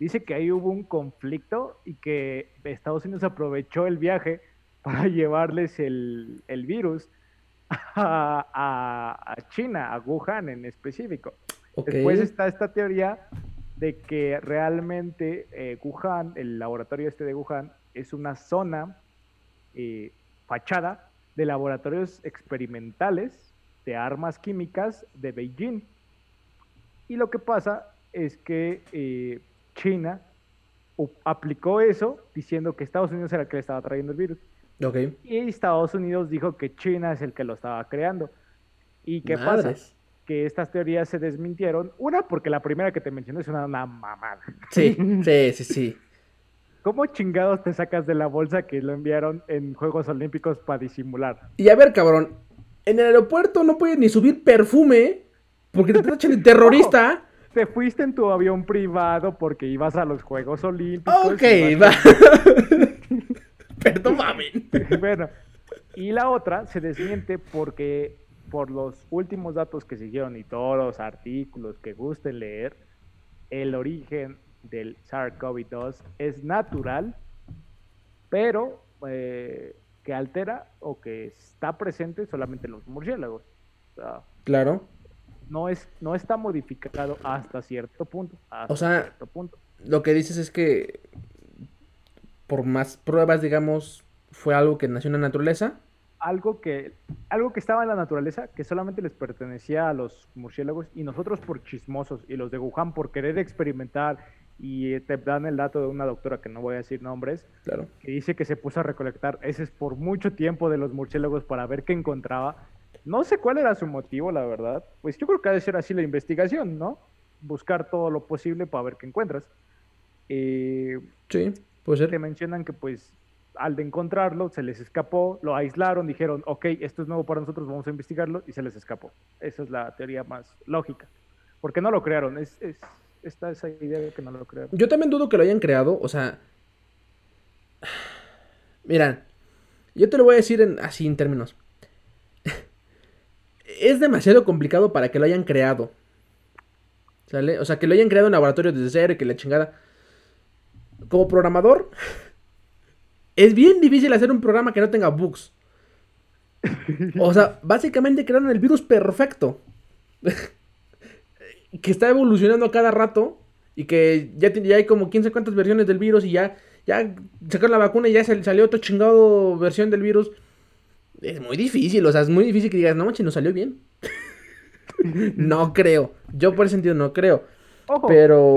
Dice que ahí hubo un conflicto y que Estados Unidos aprovechó el viaje para llevarles el, el virus a, a- a China, a Wuhan en específico. Después está esta teoría de que realmente eh, Wuhan, el laboratorio este de Wuhan, es una zona eh, fachada de laboratorios experimentales de armas químicas de Beijing. Y lo que pasa es que eh, China aplicó eso diciendo que Estados Unidos era el que le estaba trayendo el virus. Okay. Y Estados Unidos dijo que China es el que lo estaba creando. ¿Y qué pasa? Que estas teorías se desmintieron. Una, porque la primera que te mencioné es una, mamada. Sí, sí, sí, sí. ¿Cómo chingados te sacas de la bolsa que lo enviaron en Juegos Olímpicos para disimular? Y a ver, cabrón, en el aeropuerto no puedes ni subir perfume porque te tachan de terrorista. Te fuiste en tu avión privado porque ibas a los Juegos Olímpicos. Ok, va. Perdón, bueno, y la otra se desmiente porque por los últimos datos que siguieron y todos los artículos que gusten leer, el origen del SARS-CoV-2 es natural, pero eh, que altera o que está presente solamente en los murciélagos. claro. No, es, no está modificado hasta cierto punto. o sea, lo que dices es que por más pruebas, digamos, fue algo que nació en la naturaleza. Algo que, algo que estaba en la naturaleza, que solamente les pertenecía a los murciélagos y nosotros por chismosos y los de Wuhan por querer experimentar y te dan el dato de una doctora que no voy a decir nombres, claro. que dice que se puso a recolectar es por mucho tiempo de los murciélagos para ver qué encontraba. No sé cuál era su motivo, la verdad. Pues yo creo que ha de ser así la investigación, ¿no? Buscar todo lo posible para ver qué encuentras. Eh, sí. Puede ser. Te mencionan que pues al de encontrarlo se les escapó, lo aislaron, dijeron, ok, esto es nuevo para nosotros, vamos a investigarlo y se les escapó. Esa es la teoría más lógica. Porque no lo crearon, es, es está esa idea de que no lo crearon. Yo también dudo que lo hayan creado, o sea... Mira, yo te lo voy a decir en, así en términos. Es demasiado complicado para que lo hayan creado. ¿Sale? O sea, que lo hayan creado en laboratorio desde cero y que la chingada como programador, es bien difícil hacer un programa que no tenga bugs. O sea, básicamente crearon el virus perfecto. que está evolucionando a cada rato. Y que ya, ya hay como 15 cuantas versiones del virus. Y ya, ya sacaron la vacuna y ya salió otra chingado versión del virus. Es muy difícil, o sea, es muy difícil que digas, no manches, nos salió bien. no creo. Yo por ese sentido no creo. pero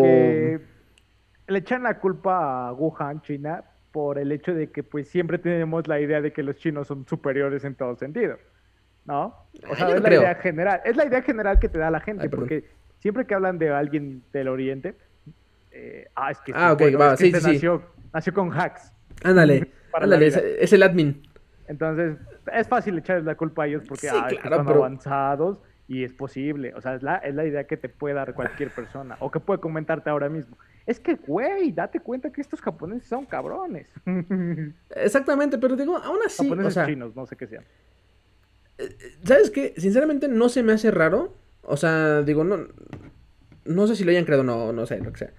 le echan la culpa a Wuhan, China, por el hecho de que pues siempre tenemos la idea de que los chinos son superiores en todo sentido. ¿No? O sea, es la idea general. Es la idea general que te da la gente, porque siempre que hablan de alguien del Oriente, eh, ah, es que, ah, okay, va, sí, sí, nació, nació, con hacks. Ándale, ándale, es, el admin. Entonces, es fácil echarles la culpa a ellos porque son avanzados y es posible. O sea, es la, es la idea que te puede dar cualquier persona o que puede comentarte ahora mismo. Es que, güey, date cuenta que estos japoneses son cabrones. Exactamente, pero digo, aún así. Japoneses o chinos, no sé qué sean. Eh, ¿Sabes qué? Sinceramente no se me hace raro. O sea, digo, no. No sé si lo hayan creado o no, no sé, lo que sea.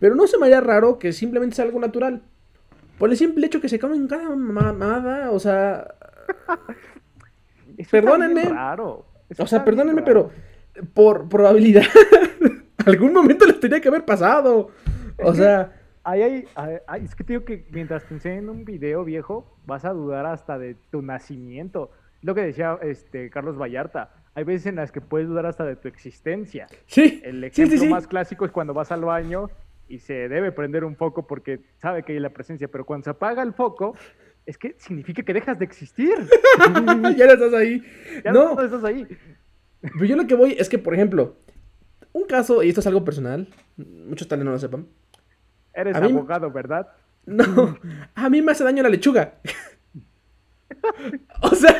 Pero no se me haría raro que simplemente sea algo natural. Por el simple hecho que se comen cada mamada, o sea. perdónenme. Raro. o sea, perdónenme, pero por probabilidad algún momento les tenía que haber pasado. O sea. Hay, es que te digo que mientras te enseñen un video viejo, vas a dudar hasta de tu nacimiento. Lo que decía este Carlos Vallarta. Hay veces en las que puedes dudar hasta de tu existencia. Sí. El ejemplo más clásico es cuando vas al baño y se debe prender un foco porque sabe que hay la presencia, pero cuando se apaga el foco, es que significa que dejas de existir. ya no estás ahí. Ya no estás ahí. Pero yo lo que voy es que, por ejemplo, un caso, y esto es algo personal, muchos tal vez no lo sepan. Eres abogado, ¿verdad? No, a mí me hace daño la lechuga. o sea,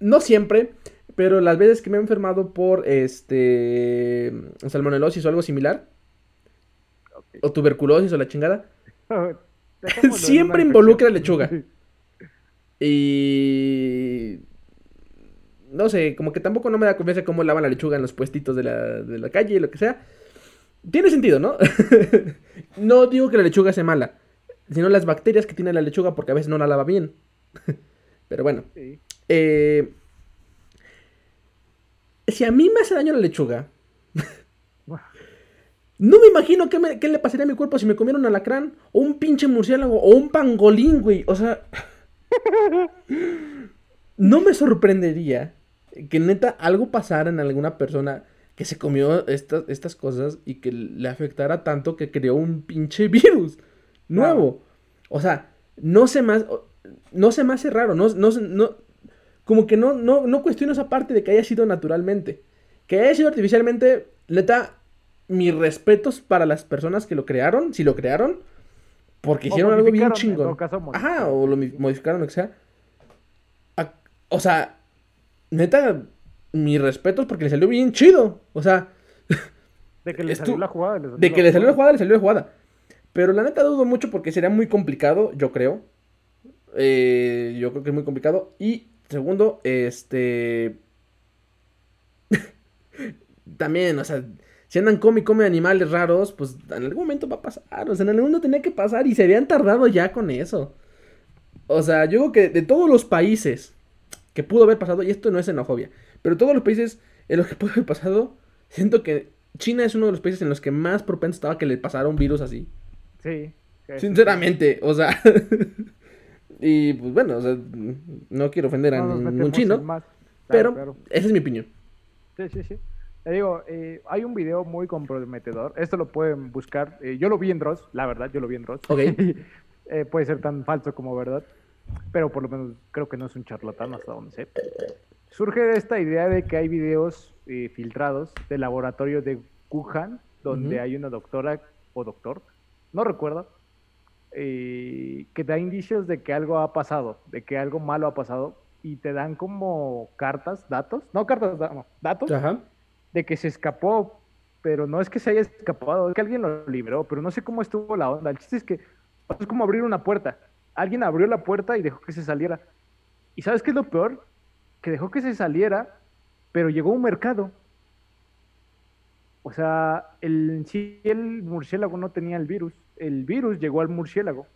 no siempre, pero las veces que me he enfermado por este salmonelosis o algo similar, o tuberculosis o la chingada, siempre involucra lechuga. Y no sé, como que tampoco no me da confianza cómo lavan la lechuga en los puestitos de la, de la calle, lo que sea. Tiene sentido, ¿no? no digo que la lechuga sea mala, sino las bacterias que tiene la lechuga porque a veces no la lava bien. Pero bueno. Eh, si a mí me hace daño la lechuga, no me imagino qué, qué, le pasaría a mi cuerpo si me comiera un alacrán, o un pinche murciélago, o un pangolín, güey. O sea, no me sorprendería que neta algo pasara en alguna persona que se comió estas, estas cosas y que le afectara tanto que creó un pinche virus nuevo. O sea, no se más, no se me hace raro, no, no, no, como que no, no, no cuestiono esa parte de que haya sido naturalmente. Que haya sido artificialmente, neta, mis respetos para las personas que lo crearon, si lo crearon, porque hicieron algo bien chingón. Ajá, o lo modificaron, lo que sea. O sea, neta, mis respetos porque le salió bien chido. O sea. De que le salió la jugada. de que le salió la jugada, le salió la jugada. Pero la neta dudo mucho porque sería muy complicado, yo creo. Eh, yo creo que es muy complicado. Y segundo, este. También, o sea, si andan come y come animales raros, pues en algún momento va a pasar. O sea, en algún momento tenía que pasar y se habían tardado ya con eso. O sea, yo creo que de todos los países que pudo haber pasado, y esto no es xenofobia, pero todos los países en los que pudo haber pasado, siento que China es uno de los países en los que más propenso estaba que le pasara un virus así. Sí. Sinceramente, o sea. y pues bueno, o sea, no quiero ofender a ningún chino. pero esa es mi opinión. Sí, sí, sí. Te digo, eh, hay un video muy comprometedor. Esto lo pueden buscar. Eh, yo lo vi en Dross, la verdad, yo lo vi en Dross. Ok. Eh, puede ser tan falso como verdad. Pero por lo menos creo que no es un charlatán hasta donde sé. Surge esta idea de que hay videos filtrados del laboratorio de Wuhan, donde hay una doctora o doctor, no recuerdo, que da indicios de que algo ha pasado, de que algo malo ha pasado, y te dan como cartas, datos, no cartas, no, datos, Ajá de que se escapó, pero no es que se haya escapado, es que alguien lo libró, pero no sé cómo estuvo la onda. El chiste es que es como abrir una puerta. Alguien abrió la puerta y dejó que se saliera. ¿Y sabes qué es lo peor? Que dejó que se saliera, pero llegó un mercado. O sea, el, sí el murciélago no tenía el virus. El virus llegó al murciélago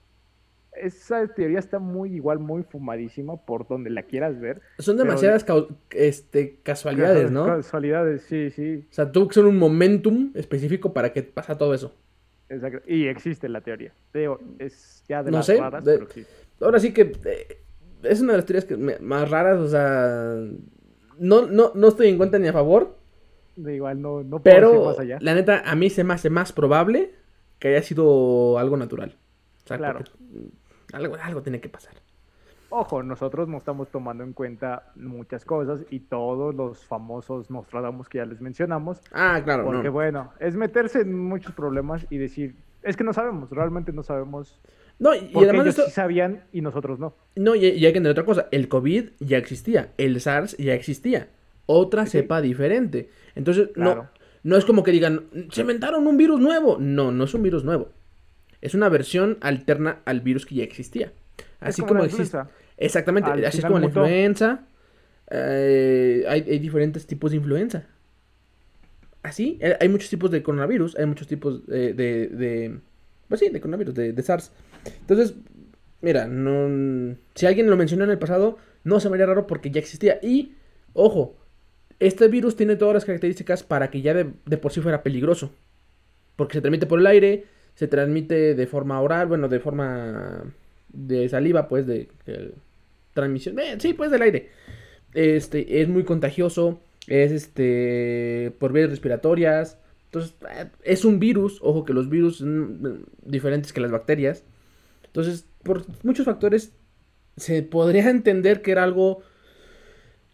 esa teoría está muy igual, muy fumadísima por donde la quieras ver. Son demasiadas este, casualidades, ¿no? Casualidades, sí, sí. O sea, tuvo que ser un momentum específico para que pasa todo eso. Exacto. Y existe la teoría. es ya de las raras, pero sí. Ahora sí que eh, es una de las teorías que más raras, o sea, no, no, no estoy en cuenta ni a favor. De igual, no, no puedo pero, más allá. la neta, a mí se me hace más probable que haya sido algo natural. O sea, claro. Algo, algo tiene que pasar. Ojo, nosotros no estamos tomando en cuenta muchas cosas y todos los famosos Nostradamus que ya les mencionamos. Ah, claro. Porque bueno, es meterse en muchos problemas y decir, es que no sabemos, realmente no sabemos. No, y, además ellos sí sabían y nosotros no. No, y, hay que entender otra cosa, el COVID ya existía, el SARS ya existía, otra cepa diferente. Entonces, no, no es como que digan, se inventaron un virus nuevo. No, no es un virus nuevo es una versión alterna al virus que ya existía. Así como, existe. Exactamente, así es como la influenza. Eh, hay, diferentes tipos de influenza. Así, eh, hay muchos tipos de coronavirus, hay muchos tipos de. de, pues sí, de coronavirus, de, SARS. Entonces, mira, no, si alguien lo mencionó en el pasado, no se me haría raro porque ya existía. Y, ojo, este virus tiene todas las características para que ya de, de por sí fuera peligroso. Porque se transmite por el aire, se transmite de forma oral, bueno, de forma de saliva, pues, de, transmisión, eh, sí, pues del aire. Este, es muy contagioso, es este, por vías respiratorias. Entonces, eh, es un virus, ojo que los virus son diferentes que las bacterias. Entonces, por muchos factores, se podría entender que era algo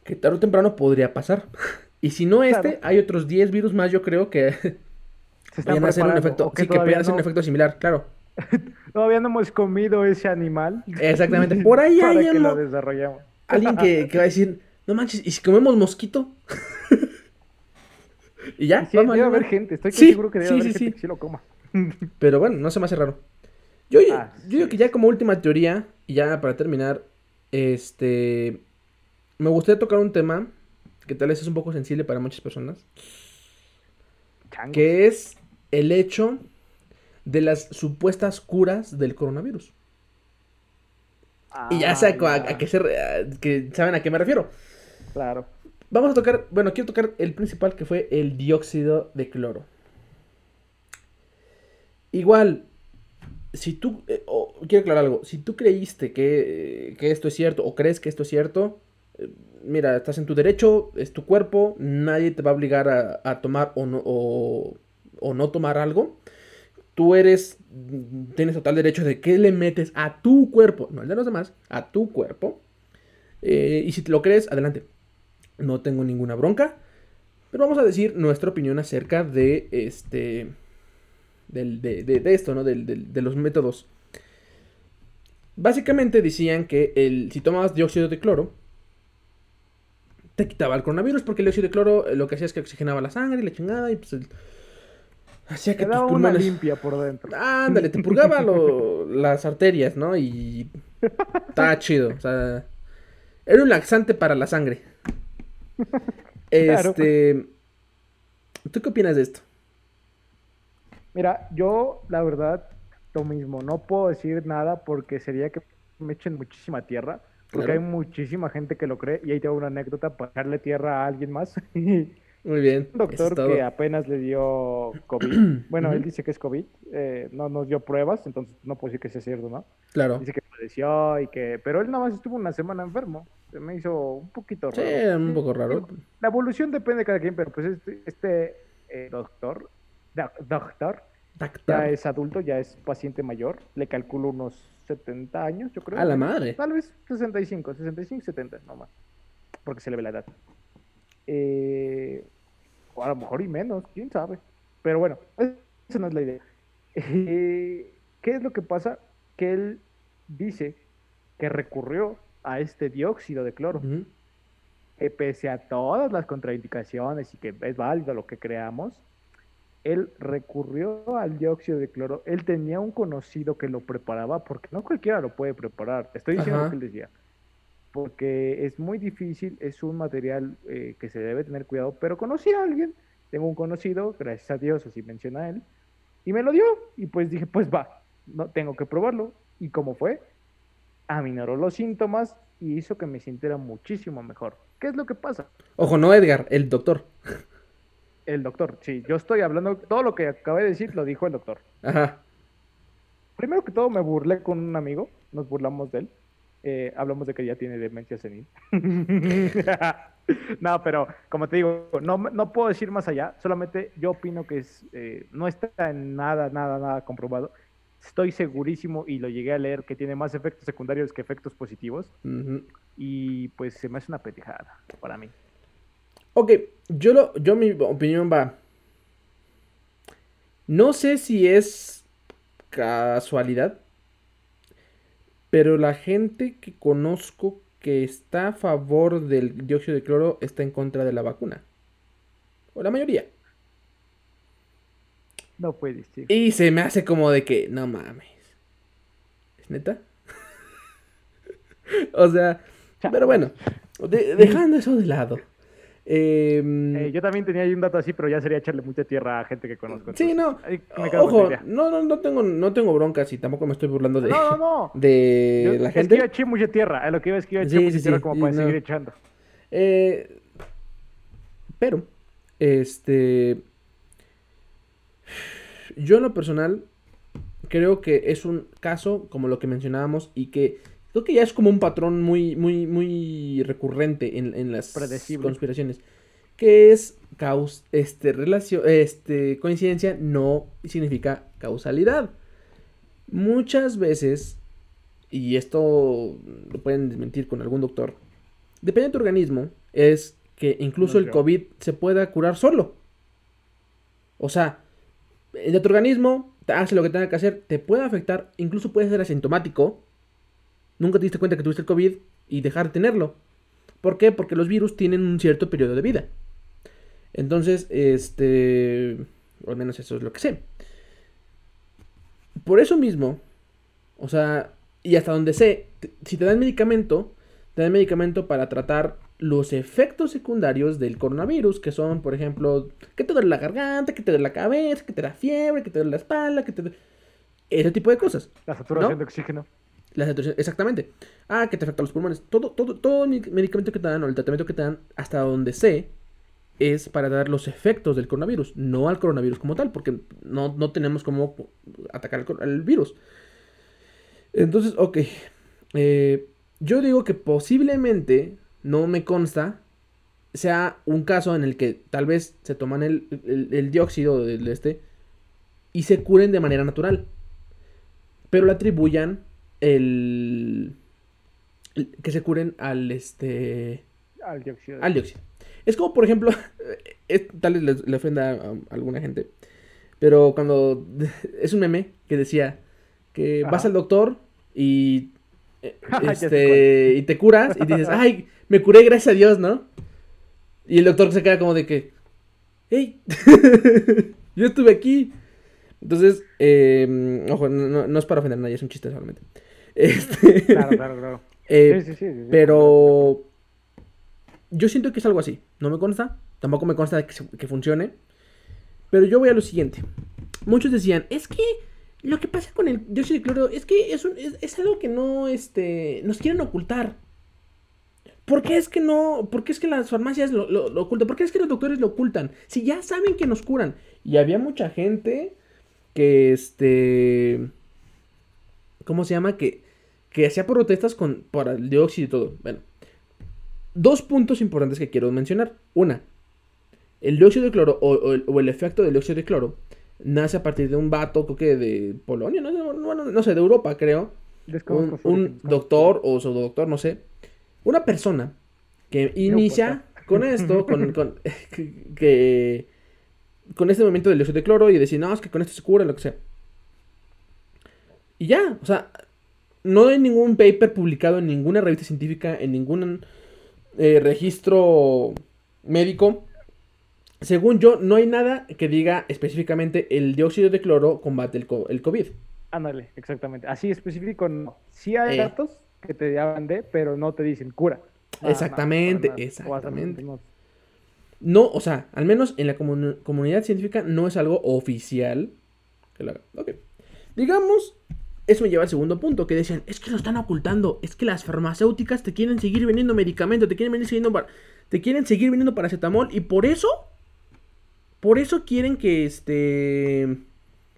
que tarde o temprano podría pasar. Y si no este, hay otros 10 virus más, yo creo que se están hacer un efecto, sí, que pueden hacer un efecto similar, claro. todavía no hemos comido ese animal. Exactamente, por ahí hay que lo desarrollamos. Alguien que, que, va a decir, no manches, ¿y si comemos mosquito? y ya, sí, vamos, debe haber gente, estoy seguro que debe haber gente que sí lo coma. Pero bueno, no se me hace raro. Yo, ah, yo digo que ya como última teoría, y ya para terminar, este, me gustaría tocar un tema que tal vez es un poco sensible para muchas personas. Que es el hecho de las supuestas curas del coronavirus. y ya sé a, qué que saben a qué me refiero. Claro. Vamos a tocar, bueno, quiero tocar el principal que fue el dióxido de cloro. Igual, si tú, eh, quiero aclarar algo, si tú creíste que, que, esto es cierto o crees que esto es cierto, mira, estás en tu derecho, es tu cuerpo, nadie te va a obligar a, tomar o no, o, no tomar algo. Tú eres, tienes total derecho de que le metes a tu cuerpo, no el de los demás, a tu cuerpo. Eh, y si te lo crees, adelante. No tengo ninguna bronca. Pero vamos a decir nuestra opinión acerca de este. de, esto, ¿no? de los métodos. Básicamente decían que el, si tomabas dióxido de cloro, te quitaba el coronavirus porque el dióxido de cloro eh, lo que hacía es que oxigenaba la sangre y la chingada y pues hacía que te daba una limpia por dentro. Ándale, te purgaba las arterias, ¿no? Y estaba chido, o sea, era un laxante para la sangre. Este, ¿tú qué opinas de esto? Mira, yo la verdad lo mismo, no puedo decir nada porque sería que me echen muchísima tierra. Porque hay muchísima gente que lo cree y ahí tengo una anécdota para darle tierra a alguien más. Muy bien. Un doctor que apenas le dio COVID. bueno, él dice que es COVID. Eh, no nos dio pruebas, entonces no puedo decir que sea cierto, ¿no? Claro. Dice que padeció y que... Pero él nada más estuvo una semana enfermo. Se me hizo un poquito raro. Sí, un poco raro. La evolución depende de cada quien, pero pues este, este eh, doctor, doctor, ya es adulto, ya es paciente mayor. Le calculo unos 70 años, yo creo. A la madre. Tal vez 65, 65, 70, no más. Porque se le ve la edad. Eh, o a lo mejor y menos, quién sabe. Pero bueno, esa no es la idea. Eh, ¿Qué es lo que pasa? Que él dice que recurrió a este dióxido de cloro. que pese a todas las contraindicaciones y que es válido lo que creamos, él recurrió al dióxido de cloro. Él tenía un conocido que lo preparaba, porque no cualquiera lo puede preparar. Estoy diciendo lo que él decía. Porque es muy difícil, es un material eh, que se debe tener cuidado, pero conocí a alguien, tengo un conocido, gracias a Dios, así menciona él, y me lo dio. Y pues dije, pues va, no tengo que probarlo. ¿Y cómo fue? Aminoró los síntomas y hizo que me sintiera muchísimo mejor. ¿Qué es lo que pasa? Ojo, no Edgar, el doctor. El doctor, sí, yo estoy hablando, todo lo que acabé de decir lo dijo el doctor. Ajá. Primero que todo me burlé con un amigo, nos burlamos de él. Eh, hablamos de que ya tiene demencia senil. no, pero como te digo, no, no puedo decir más allá, solamente yo opino que es, eh, no está en nada, nada, nada comprobado. Estoy segurísimo y lo llegué a leer que tiene más efectos secundarios que efectos positivos. Y pues se me hace una pendejada para mí. Ok, yo, lo, yo mi opinión va. No sé si es casualidad, pero la gente que conozco que está a favor del dióxido de cloro está en contra de la vacuna. O la mayoría. No puede ser. Y se me hace como de que, no mames. ¿Es neta? o sea, pero bueno, dejando eso de lado. Em, eh, yo también tenía ahí un dato así, pero ya sería echarle mucha tierra a gente que conozco. sí, no. Ojo, no, no, no tengo, no tengo broncas y tampoco me estoy burlando de, no, no, de la gente. Es que yo eché mucha tierra. A lo que iba es que yo eché mucha tierra como para seguir echando. Eh, pero, este. Yo en lo personal creo que es un caso como lo que mencionábamos y que Creo que ya es como un patrón muy, muy, muy recurrente en, las conspiraciones. Que es caus este, relación, este, coincidencia no significa causalidad. Muchas veces, y esto lo pueden desmentir con algún doctor, depende de tu organismo, es que incluso el COVID se pueda curar solo. O sea, de tu organismo hace lo que tenga que hacer, te puede afectar, incluso puede ser asintomático, nunca te diste cuenta que tuviste el COVID y dejar de tenerlo. ¿Por qué? Porque los virus tienen un cierto periodo de vida. Entonces, este, o al menos eso es lo que sé. Por eso mismo, o sea, y hasta donde sé, si te dan medicamento, te dan medicamento para tratar los efectos secundarios del coronavirus, que son, por ejemplo, que te duele la garganta, que te duele la cabeza, que te da fiebre, que te duele la espalda, que te... Ese tipo de cosas. La saturación de oxígeno. Exactamente. Ah, que te afecta los pulmones. Todo, todo, todo medicamento que te dan o el tratamiento que te dan, hasta donde sé, es para dar los efectos del coronavirus, no al coronavirus como tal, porque no, no tenemos cómo atacar el, virus. Entonces, ok. Eh, yo digo que posiblemente no me consta, sea un caso en el que tal vez se toman el, dióxido del este y se curen de manera natural. Pero le atribuyan el, que se curen al este al dióxido. Al dióxido. Es como, por ejemplo, tal vez le, ofenda a, alguna gente, pero cuando es un meme que decía que vas al doctor y eh, este, y te curas y dices, ay, me curé gracias a Dios, ¿no? Y el doctor se queda como de que, hey, yo estuve aquí. Entonces, eh, ojo, no, es para ofender a nadie, es un chiste solamente. Este, claro, claro, claro. Eh, sí, sí, sí, pero yo siento que es algo así. No me consta, tampoco me consta que, que funcione. Pero yo voy a lo siguiente. Muchos decían, es que lo que pasa con el dióxido de cloro es que es, es, algo que no este, nos quieren ocultar. ¿Por qué es que no? ¿Por qué es que las farmacias lo, ocultan? ¿Por qué es que los doctores lo ocultan? Si ya saben que nos curan. Y había mucha gente que este. ¿Cómo se llama? Que, que hacía protestas con, por el dióxido y todo. Bueno. Dos puntos importantes que quiero mencionar. Una, el dióxido de cloro o, el, efecto del dióxido de cloro nace a partir de un vato, creo que de Polonia, no, sé, de Europa, creo. Un, un doctor o su doctor, no sé una persona que inicia con esto, con, que, con este movimiento del dióxido de cloro y decir, no, es que con esto se cura, lo que sea. Y ya, o sea, no hay ningún paper publicado en ninguna revista científica, en ningún eh, registro médico. Según yo, no hay nada que diga específicamente el dióxido de cloro combate el, el COVID. Ándale, exactamente. Así específico no. Sí hay eh, datos, que te hablan de, pero no te dicen cura. exactamente, exactamente. No, o sea, al menos en la comunidad científica no es algo oficial que lo haga. Ok. Digamos, eso me lleva al segundo punto, que decían, es que lo están ocultando, es que las farmacéuticas te quieren seguir vendiendo medicamentos, te quieren venir siguiendo te quieren seguir vendiendo paracetamol y por eso por eso quieren que este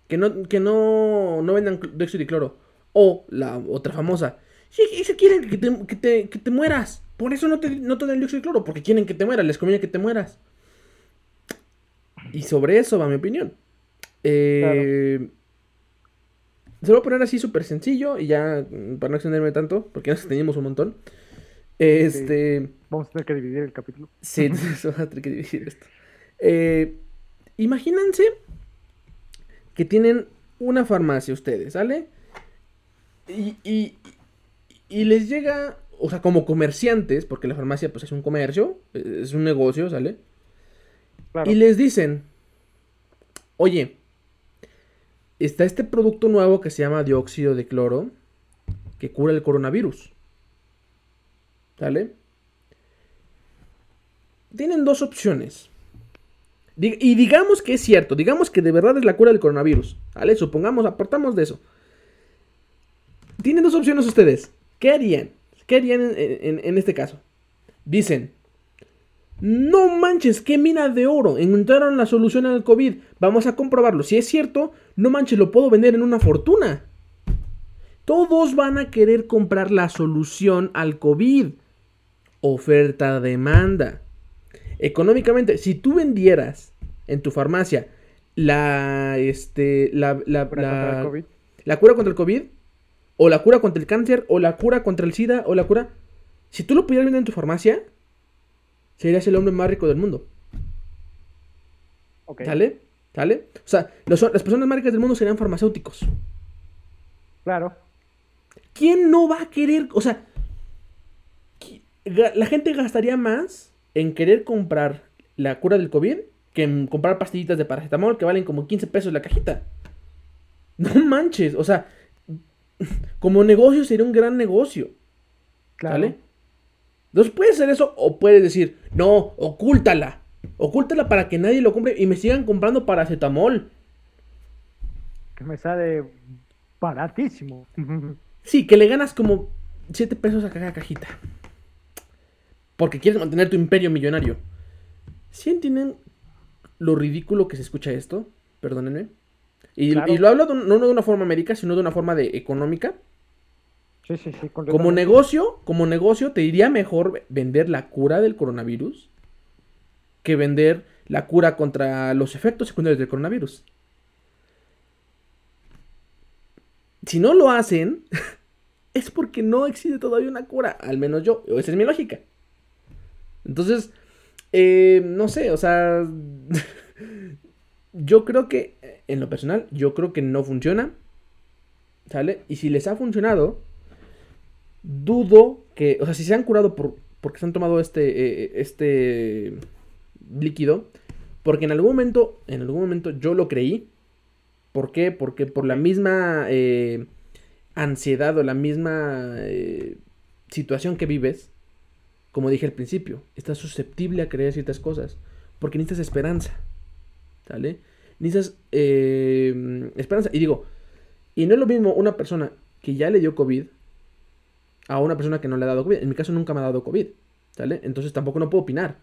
que no que no no vendan cloro o la otra famosa Sí, eso quieren que te, que te, que te mueras. Por eso no te, no te dan cloro, porque quieren que te mueras, les conviene que te mueras. Y sobre eso va mi opinión. Eh, Se lo voy a poner así súper sencillo y ya, mm, para no extenderme tanto, porque nos teníamos un montón. Este. Vamos a tener que dividir el capítulo. Sí, vamos a tener que dividir esto. Eh, imagínense que tienen una farmacia ustedes, ¿sale? y, y les llega, o sea, como comerciantes, porque la farmacia pues es un comercio, es un negocio, ¿sale? Y les dicen, oye, está este producto nuevo que se llama dióxido de cloro, que cura el coronavirus. ¿Sale? Tienen dos opciones. Y digamos que es cierto, digamos que de verdad es la cura del coronavirus. ¿Vale? Supongamos, apartamos de eso. Tienen dos opciones ustedes. ¿Qué harían? ¿Qué harían en, este caso? Dicen, no manches, qué mina de oro. Encontraron la solución al COVID. Vamos a comprobarlo. Si es cierto, no manches, lo puedo vender en una fortuna. Todos van a querer comprar la solución al COVID. Oferta-demanda. Económicamente, si tú vendieras en tu farmacia la, este, la, la, la, la cura contra el COVID, o la cura contra el cáncer, o la cura contra el SIDA, o la cura... Si tú lo pudieras vender en tu farmacia, serías el hombre más rico del mundo. Ok. ¿Sale? ¿Sale? O sea, las personas más ricas del mundo serían farmacéuticos. Claro. ¿Quién no va a querer? O sea, la gente gastaría más en querer comprar la cura del COVID que en comprar pastillitas de paracetamol que valen como 15 pesos la cajita. No manches, o sea, como negocio sería un gran negocio. ¿Vale? Entonces puedes hacer eso o puedes decir, no, ocúltala. Ocúltala para que nadie lo compre y me sigan comprando paracetamol. Que me sale baratísimo. Sí, que le ganas como 7 pesos a cada cajita. Porque quieres mantener tu imperio millonario. ¿Sí entienden lo ridículo que se escucha esto? Perdónenme. Y, lo hablo no de una forma médica, sino de una forma de económica. Sí, sí, sí. Como negocio, como negocio, te diría mejor vender la cura del coronavirus que vender la cura contra los efectos secundarios del coronavirus. Si no lo hacen, es porque no existe todavía una cura, al menos yo, esa es mi lógica. Entonces, eh, no sé, o sea, yo creo que, en lo personal, yo creo que no funciona, ¿sale? Y si les ha funcionado, dudo que, o sea, si se han curado por, porque se han tomado este, eh, este líquido, porque en algún momento, en algún momento yo lo creí. ¿Por qué? Porque por la misma eh, ansiedad o la misma situación que vives, como dije al principio, estás susceptible a creer ciertas cosas. Porque necesitas esperanza. ¿Sale? Necesitas eh, esperanza. Y digo, y no es lo mismo una persona que ya le dio COVID a una persona que no le ha dado COVID. En mi caso nunca me ha dado COVID. ¿Sale? Entonces tampoco no puedo opinar.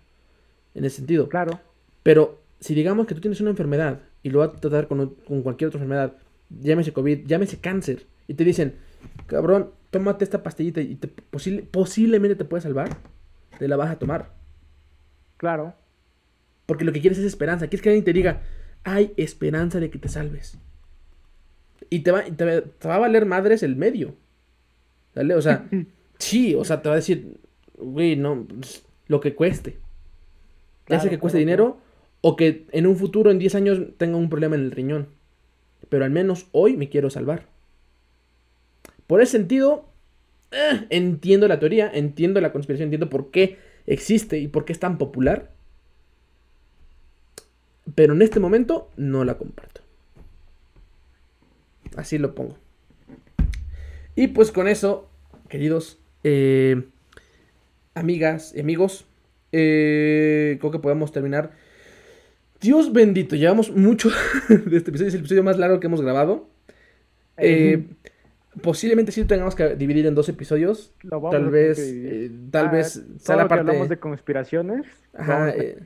En ese sentido. Claro. Pero si digamos que tú tienes una enfermedad y lo vas a tratar con, cualquier otra enfermedad, llámese COVID, llámese cáncer, y te dicen, cabrón, tómate esta pastillita y posiblemente te puede salvar te la vas a tomar. Claro. Porque lo que quieres es esperanza. Quieres que alguien te diga, hay esperanza de que te salves. Y te va, te, va a valer madres el medio. ¿Sale? O sea, sí, o sea, te va a decir, güey, no, pues, lo que cueste. ya sea que cueste dinero o que en un futuro, en 10 años, tenga un problema en el riñón. Pero al menos hoy me quiero salvar. Por ese sentido, eh, entiendo la teoría, entiendo la conspiración, entiendo por qué existe y por qué es tan popular. Pero en este momento no la comparto. Así lo pongo. Y pues con eso, queridos eh, amigas y amigos, eh, creo que podemos terminar. Dios bendito, llevamos mucho de este episodio, es el episodio más largo que hemos grabado. Eh, Posiblemente sí tengamos que dividir en dos episodios. tal vez, eh, tal ah, vez sea la parte. hablamos de conspiraciones. Ajá. Eh,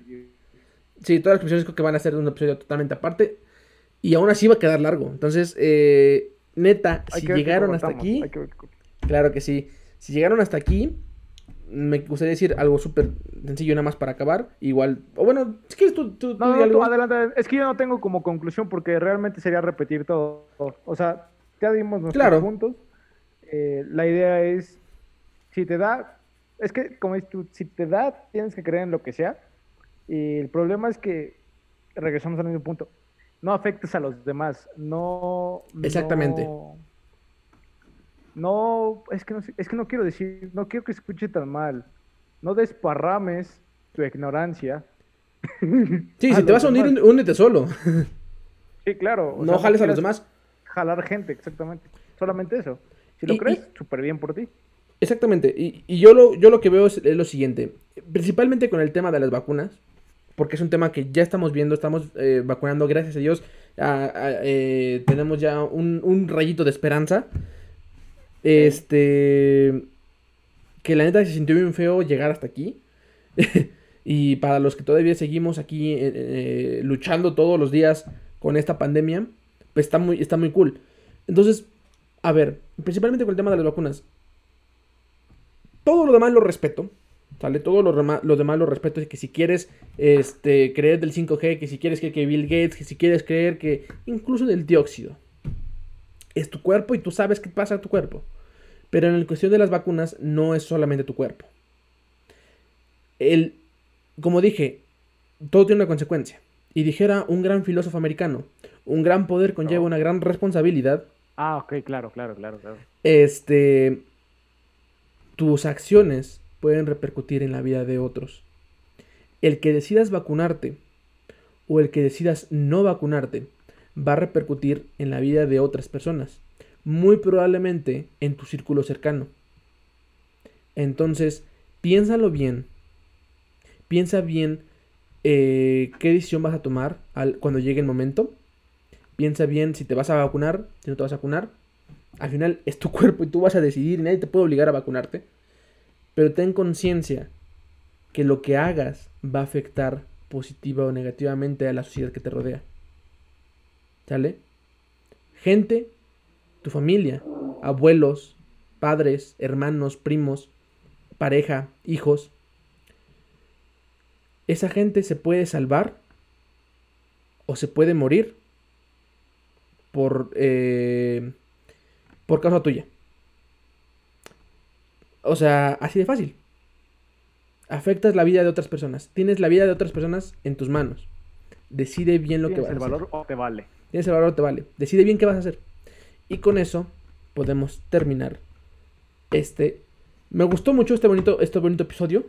sí, todas las conspiraciones creo que van a ser un episodio totalmente aparte. Y aún así va a quedar largo. Entonces, eh, neta, si llegaron hasta aquí. Claro que sí. Si llegaron hasta aquí, me gustaría decir algo súper sencillo nada más para acabar. Igual, o bueno, si quieres tú, tú, no, no, adelante. Es que yo no tengo como conclusión porque realmente sería repetir todo. O sea, ya dimos nuestros puntos. Eh, la idea es, si te da, es que como dices tú, si te da, tienes que creer en lo que sea. Y el problema es que, regresamos al mismo punto, no afectes a los demás, no... Exactamente. No, es, que no es que no quiero decir, no quiero que escuche tan mal. No desparrames tu ignorancia. Sí, si te vas a unir, únete solo. Sí, claro. no jales a los demás jalar gente, exactamente. Solamente eso. Si lo crees, súper bien por ti. Exactamente. Y, yo, lo, yo lo que veo es, lo siguiente. Principalmente con el tema de las vacunas. Porque es un tema que ya estamos viendo, estamos eh, vacunando, gracias a Dios. Eh, tenemos ya un, rayito de esperanza. Este. Que la neta se sintió bien feo llegar hasta aquí. y para los que todavía seguimos aquí eh, luchando todos los días con esta pandemia, pues está muy, está muy cool. Entonces, a ver, principalmente con el tema de las vacunas. Todo lo demás lo respeto. ¿Sale? Todo lo, lo demás lo respeto. Que si quieres este, creer del 5G, que si quieres creer que Bill Gates, que si quieres creer que incluso del dióxido. Es tu cuerpo y tú sabes qué pasa a tu cuerpo. Pero en la cuestión de las vacunas no es solamente tu cuerpo. El, como dije, todo tiene una consecuencia. Y dijera un gran filósofo americano, un gran poder conlleva una gran responsabilidad. Ah, ok, claro, claro, claro, claro. Este, tus acciones pueden repercutir en la vida de otros. El que decidas vacunarte o el que decidas no vacunarte va a repercutir en la vida de otras personas, muy probablemente en tu círculo cercano. Entonces, piénsalo bien. Piensa bien eh, qué decisión vas a tomar al, cuando llegue el momento Piensa bien si te vas a vacunar, si no te vas a vacunar. Al final es tu cuerpo y tú vas a decidir y nadie te puede obligar a vacunarte. Pero ten conciencia que lo que hagas va a afectar positiva o negativamente a la sociedad que te rodea. ¿Sale? Gente, tu familia, abuelos, padres, hermanos, primos, pareja, hijos. Esa gente se puede salvar o se puede morir por, eh, por causa tuya. O sea, así de fácil. Afectas la vida de otras personas. Tienes la vida de otras personas en tus manos. Decide bien lo que vas a hacer. ¿Tienes el valor o te vale? Tienes el valor o te vale. Decide bien qué vas a hacer. Y con eso podemos terminar este. Me gustó mucho este bonito, este bonito episodio.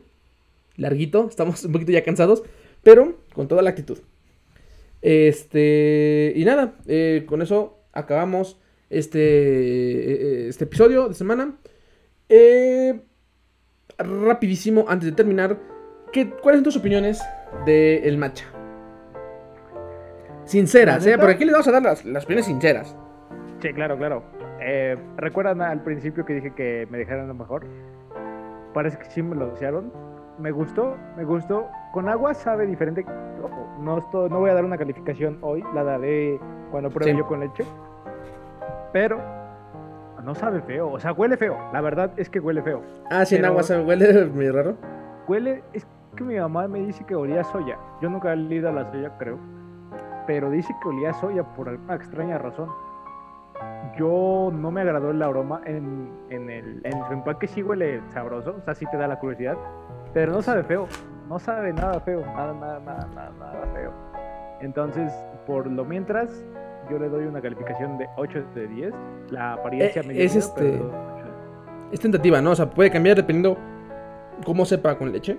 Larguito. Estamos un poquito ya cansados. Pero con toda la actitud. Este. Y nada. eh, con eso acabamos este, eh, este episodio de semana. Eh, rapidísimo, antes de terminar, ¿qué, ¿cuáles son tus opiniones del el matcha? Sinceras, ¿La ¿eh? Porque aquí les vamos a dar las, las opiniones sinceras. Sí, claro, claro. Eh, ¿Recuerdan al principio que dije que me dejaran lo mejor? Parece que sí me lo desearon. Me gustó, me gustó. Con agua sabe diferente. Ojo, no, esto- no voy a dar una calificación hoy, la daré cuando pruebe Sí. yo con leche. Pero no sabe feo, o sea, huele feo. La verdad es que huele feo. Ah, sí, en agua se huele muy raro. Huele, es que mi mamá me dice que olía a soya. Yo nunca he leído a la soya, creo. Pero dice que olía a soya por alguna extraña razón. Yo no me agradó el aroma. En, en, el, en su empaque sí huele sabroso. O sea, sí te da la curiosidad. Pero no sabe feo. No sabe nada feo. Nada, nada, nada, nada, nada feo. Entonces, por lo mientras, yo le doy una calificación de 8 de 10. La apariencia Eh, me es miedo, este- pero Es tentativa, ¿no? O sea, puede cambiar dependiendo cómo sepa con leche.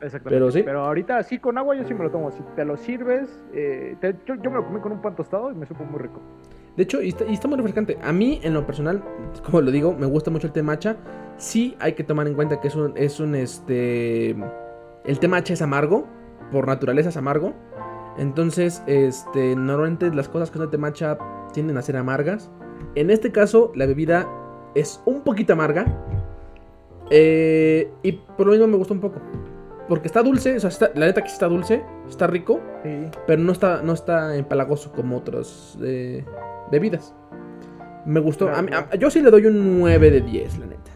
Exactamente. Pero sí. Pero ahorita sí con agua yo sí me lo tomo. Si te lo sirves, eh, te- yo, yo me lo comí con un pan tostado y me supo muy rico. De hecho, y está, y está muy refrescante. A mí, en lo personal, como lo digo, me gusta mucho el té matcha. Sí hay que tomar en cuenta que es un, es un este... El té matcha es amargo, por naturaleza es amargo. Entonces, este, normalmente las cosas que de té matcha tienden a ser amargas. En este caso, la bebida es un poquito amarga. Eh, y por lo mismo me gusta un poco. Porque está dulce, o sea, está- la neta que está dulce, está rico. Sí. Pero no está, no está empalagoso como otras eh, bebidas. Me gustó. Claro, a mí- claro. a- yo sí le doy un 9 de 10, la neta.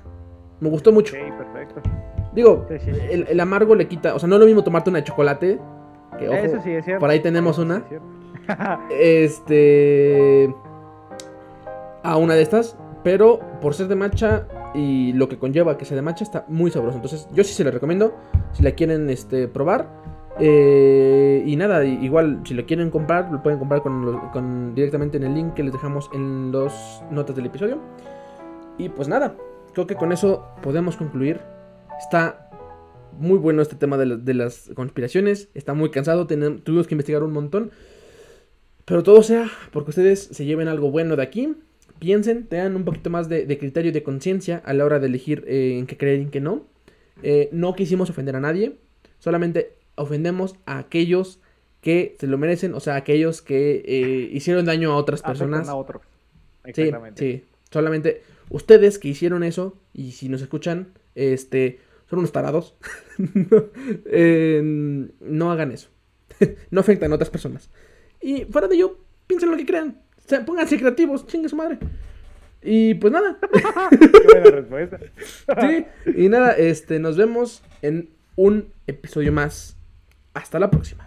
Me gustó mucho. Perfecto. Digo, Sí, sí, sí, el, el amargo le quita. O sea, no es lo mismo tomarte una de chocolate. Que, ojo, Eso sí es cierto. por ahí tenemos sí una. es. Este. A una de estas. Pero por ser de matcha y lo que conlleva que sea de matcha, está muy sabroso. Entonces, yo sí se la recomiendo. Si la quieren este, probar. Eh, y nada, igual si lo quieren comprar, lo pueden comprar con, lo- con- directamente en el link que les dejamos en las notas del episodio. Y pues nada, creo que con eso podemos concluir. Está muy bueno este tema de, la- de las conspiraciones. Está muy cansado, tenem- tuvimos que investigar un montón. Pero todo sea porque ustedes se lleven algo bueno de aquí. Piensen, tengan un poquito más de, de criterio y de conciencia a la hora de elegir eh, en qué creer y en qué no. Eh, no quisimos ofender a nadie. Solamente ofendemos a aquellos que se lo merecen. O sea, aquellos que eh, hicieron daño a otras personas. a otros. Sí, Exactamente. sí. Solamente ustedes que hicieron eso, y si nos escuchan, este, son unos tarados. Eh, no hagan eso. no afectan a otras personas. Y fuera de ello, piensen lo que crean. O sea, pónganse creativos, chingue su madre. Y pues nada. Qué buena respuesta. sí. Y nada, este, nos vemos en un episodio más. Hasta la próxima.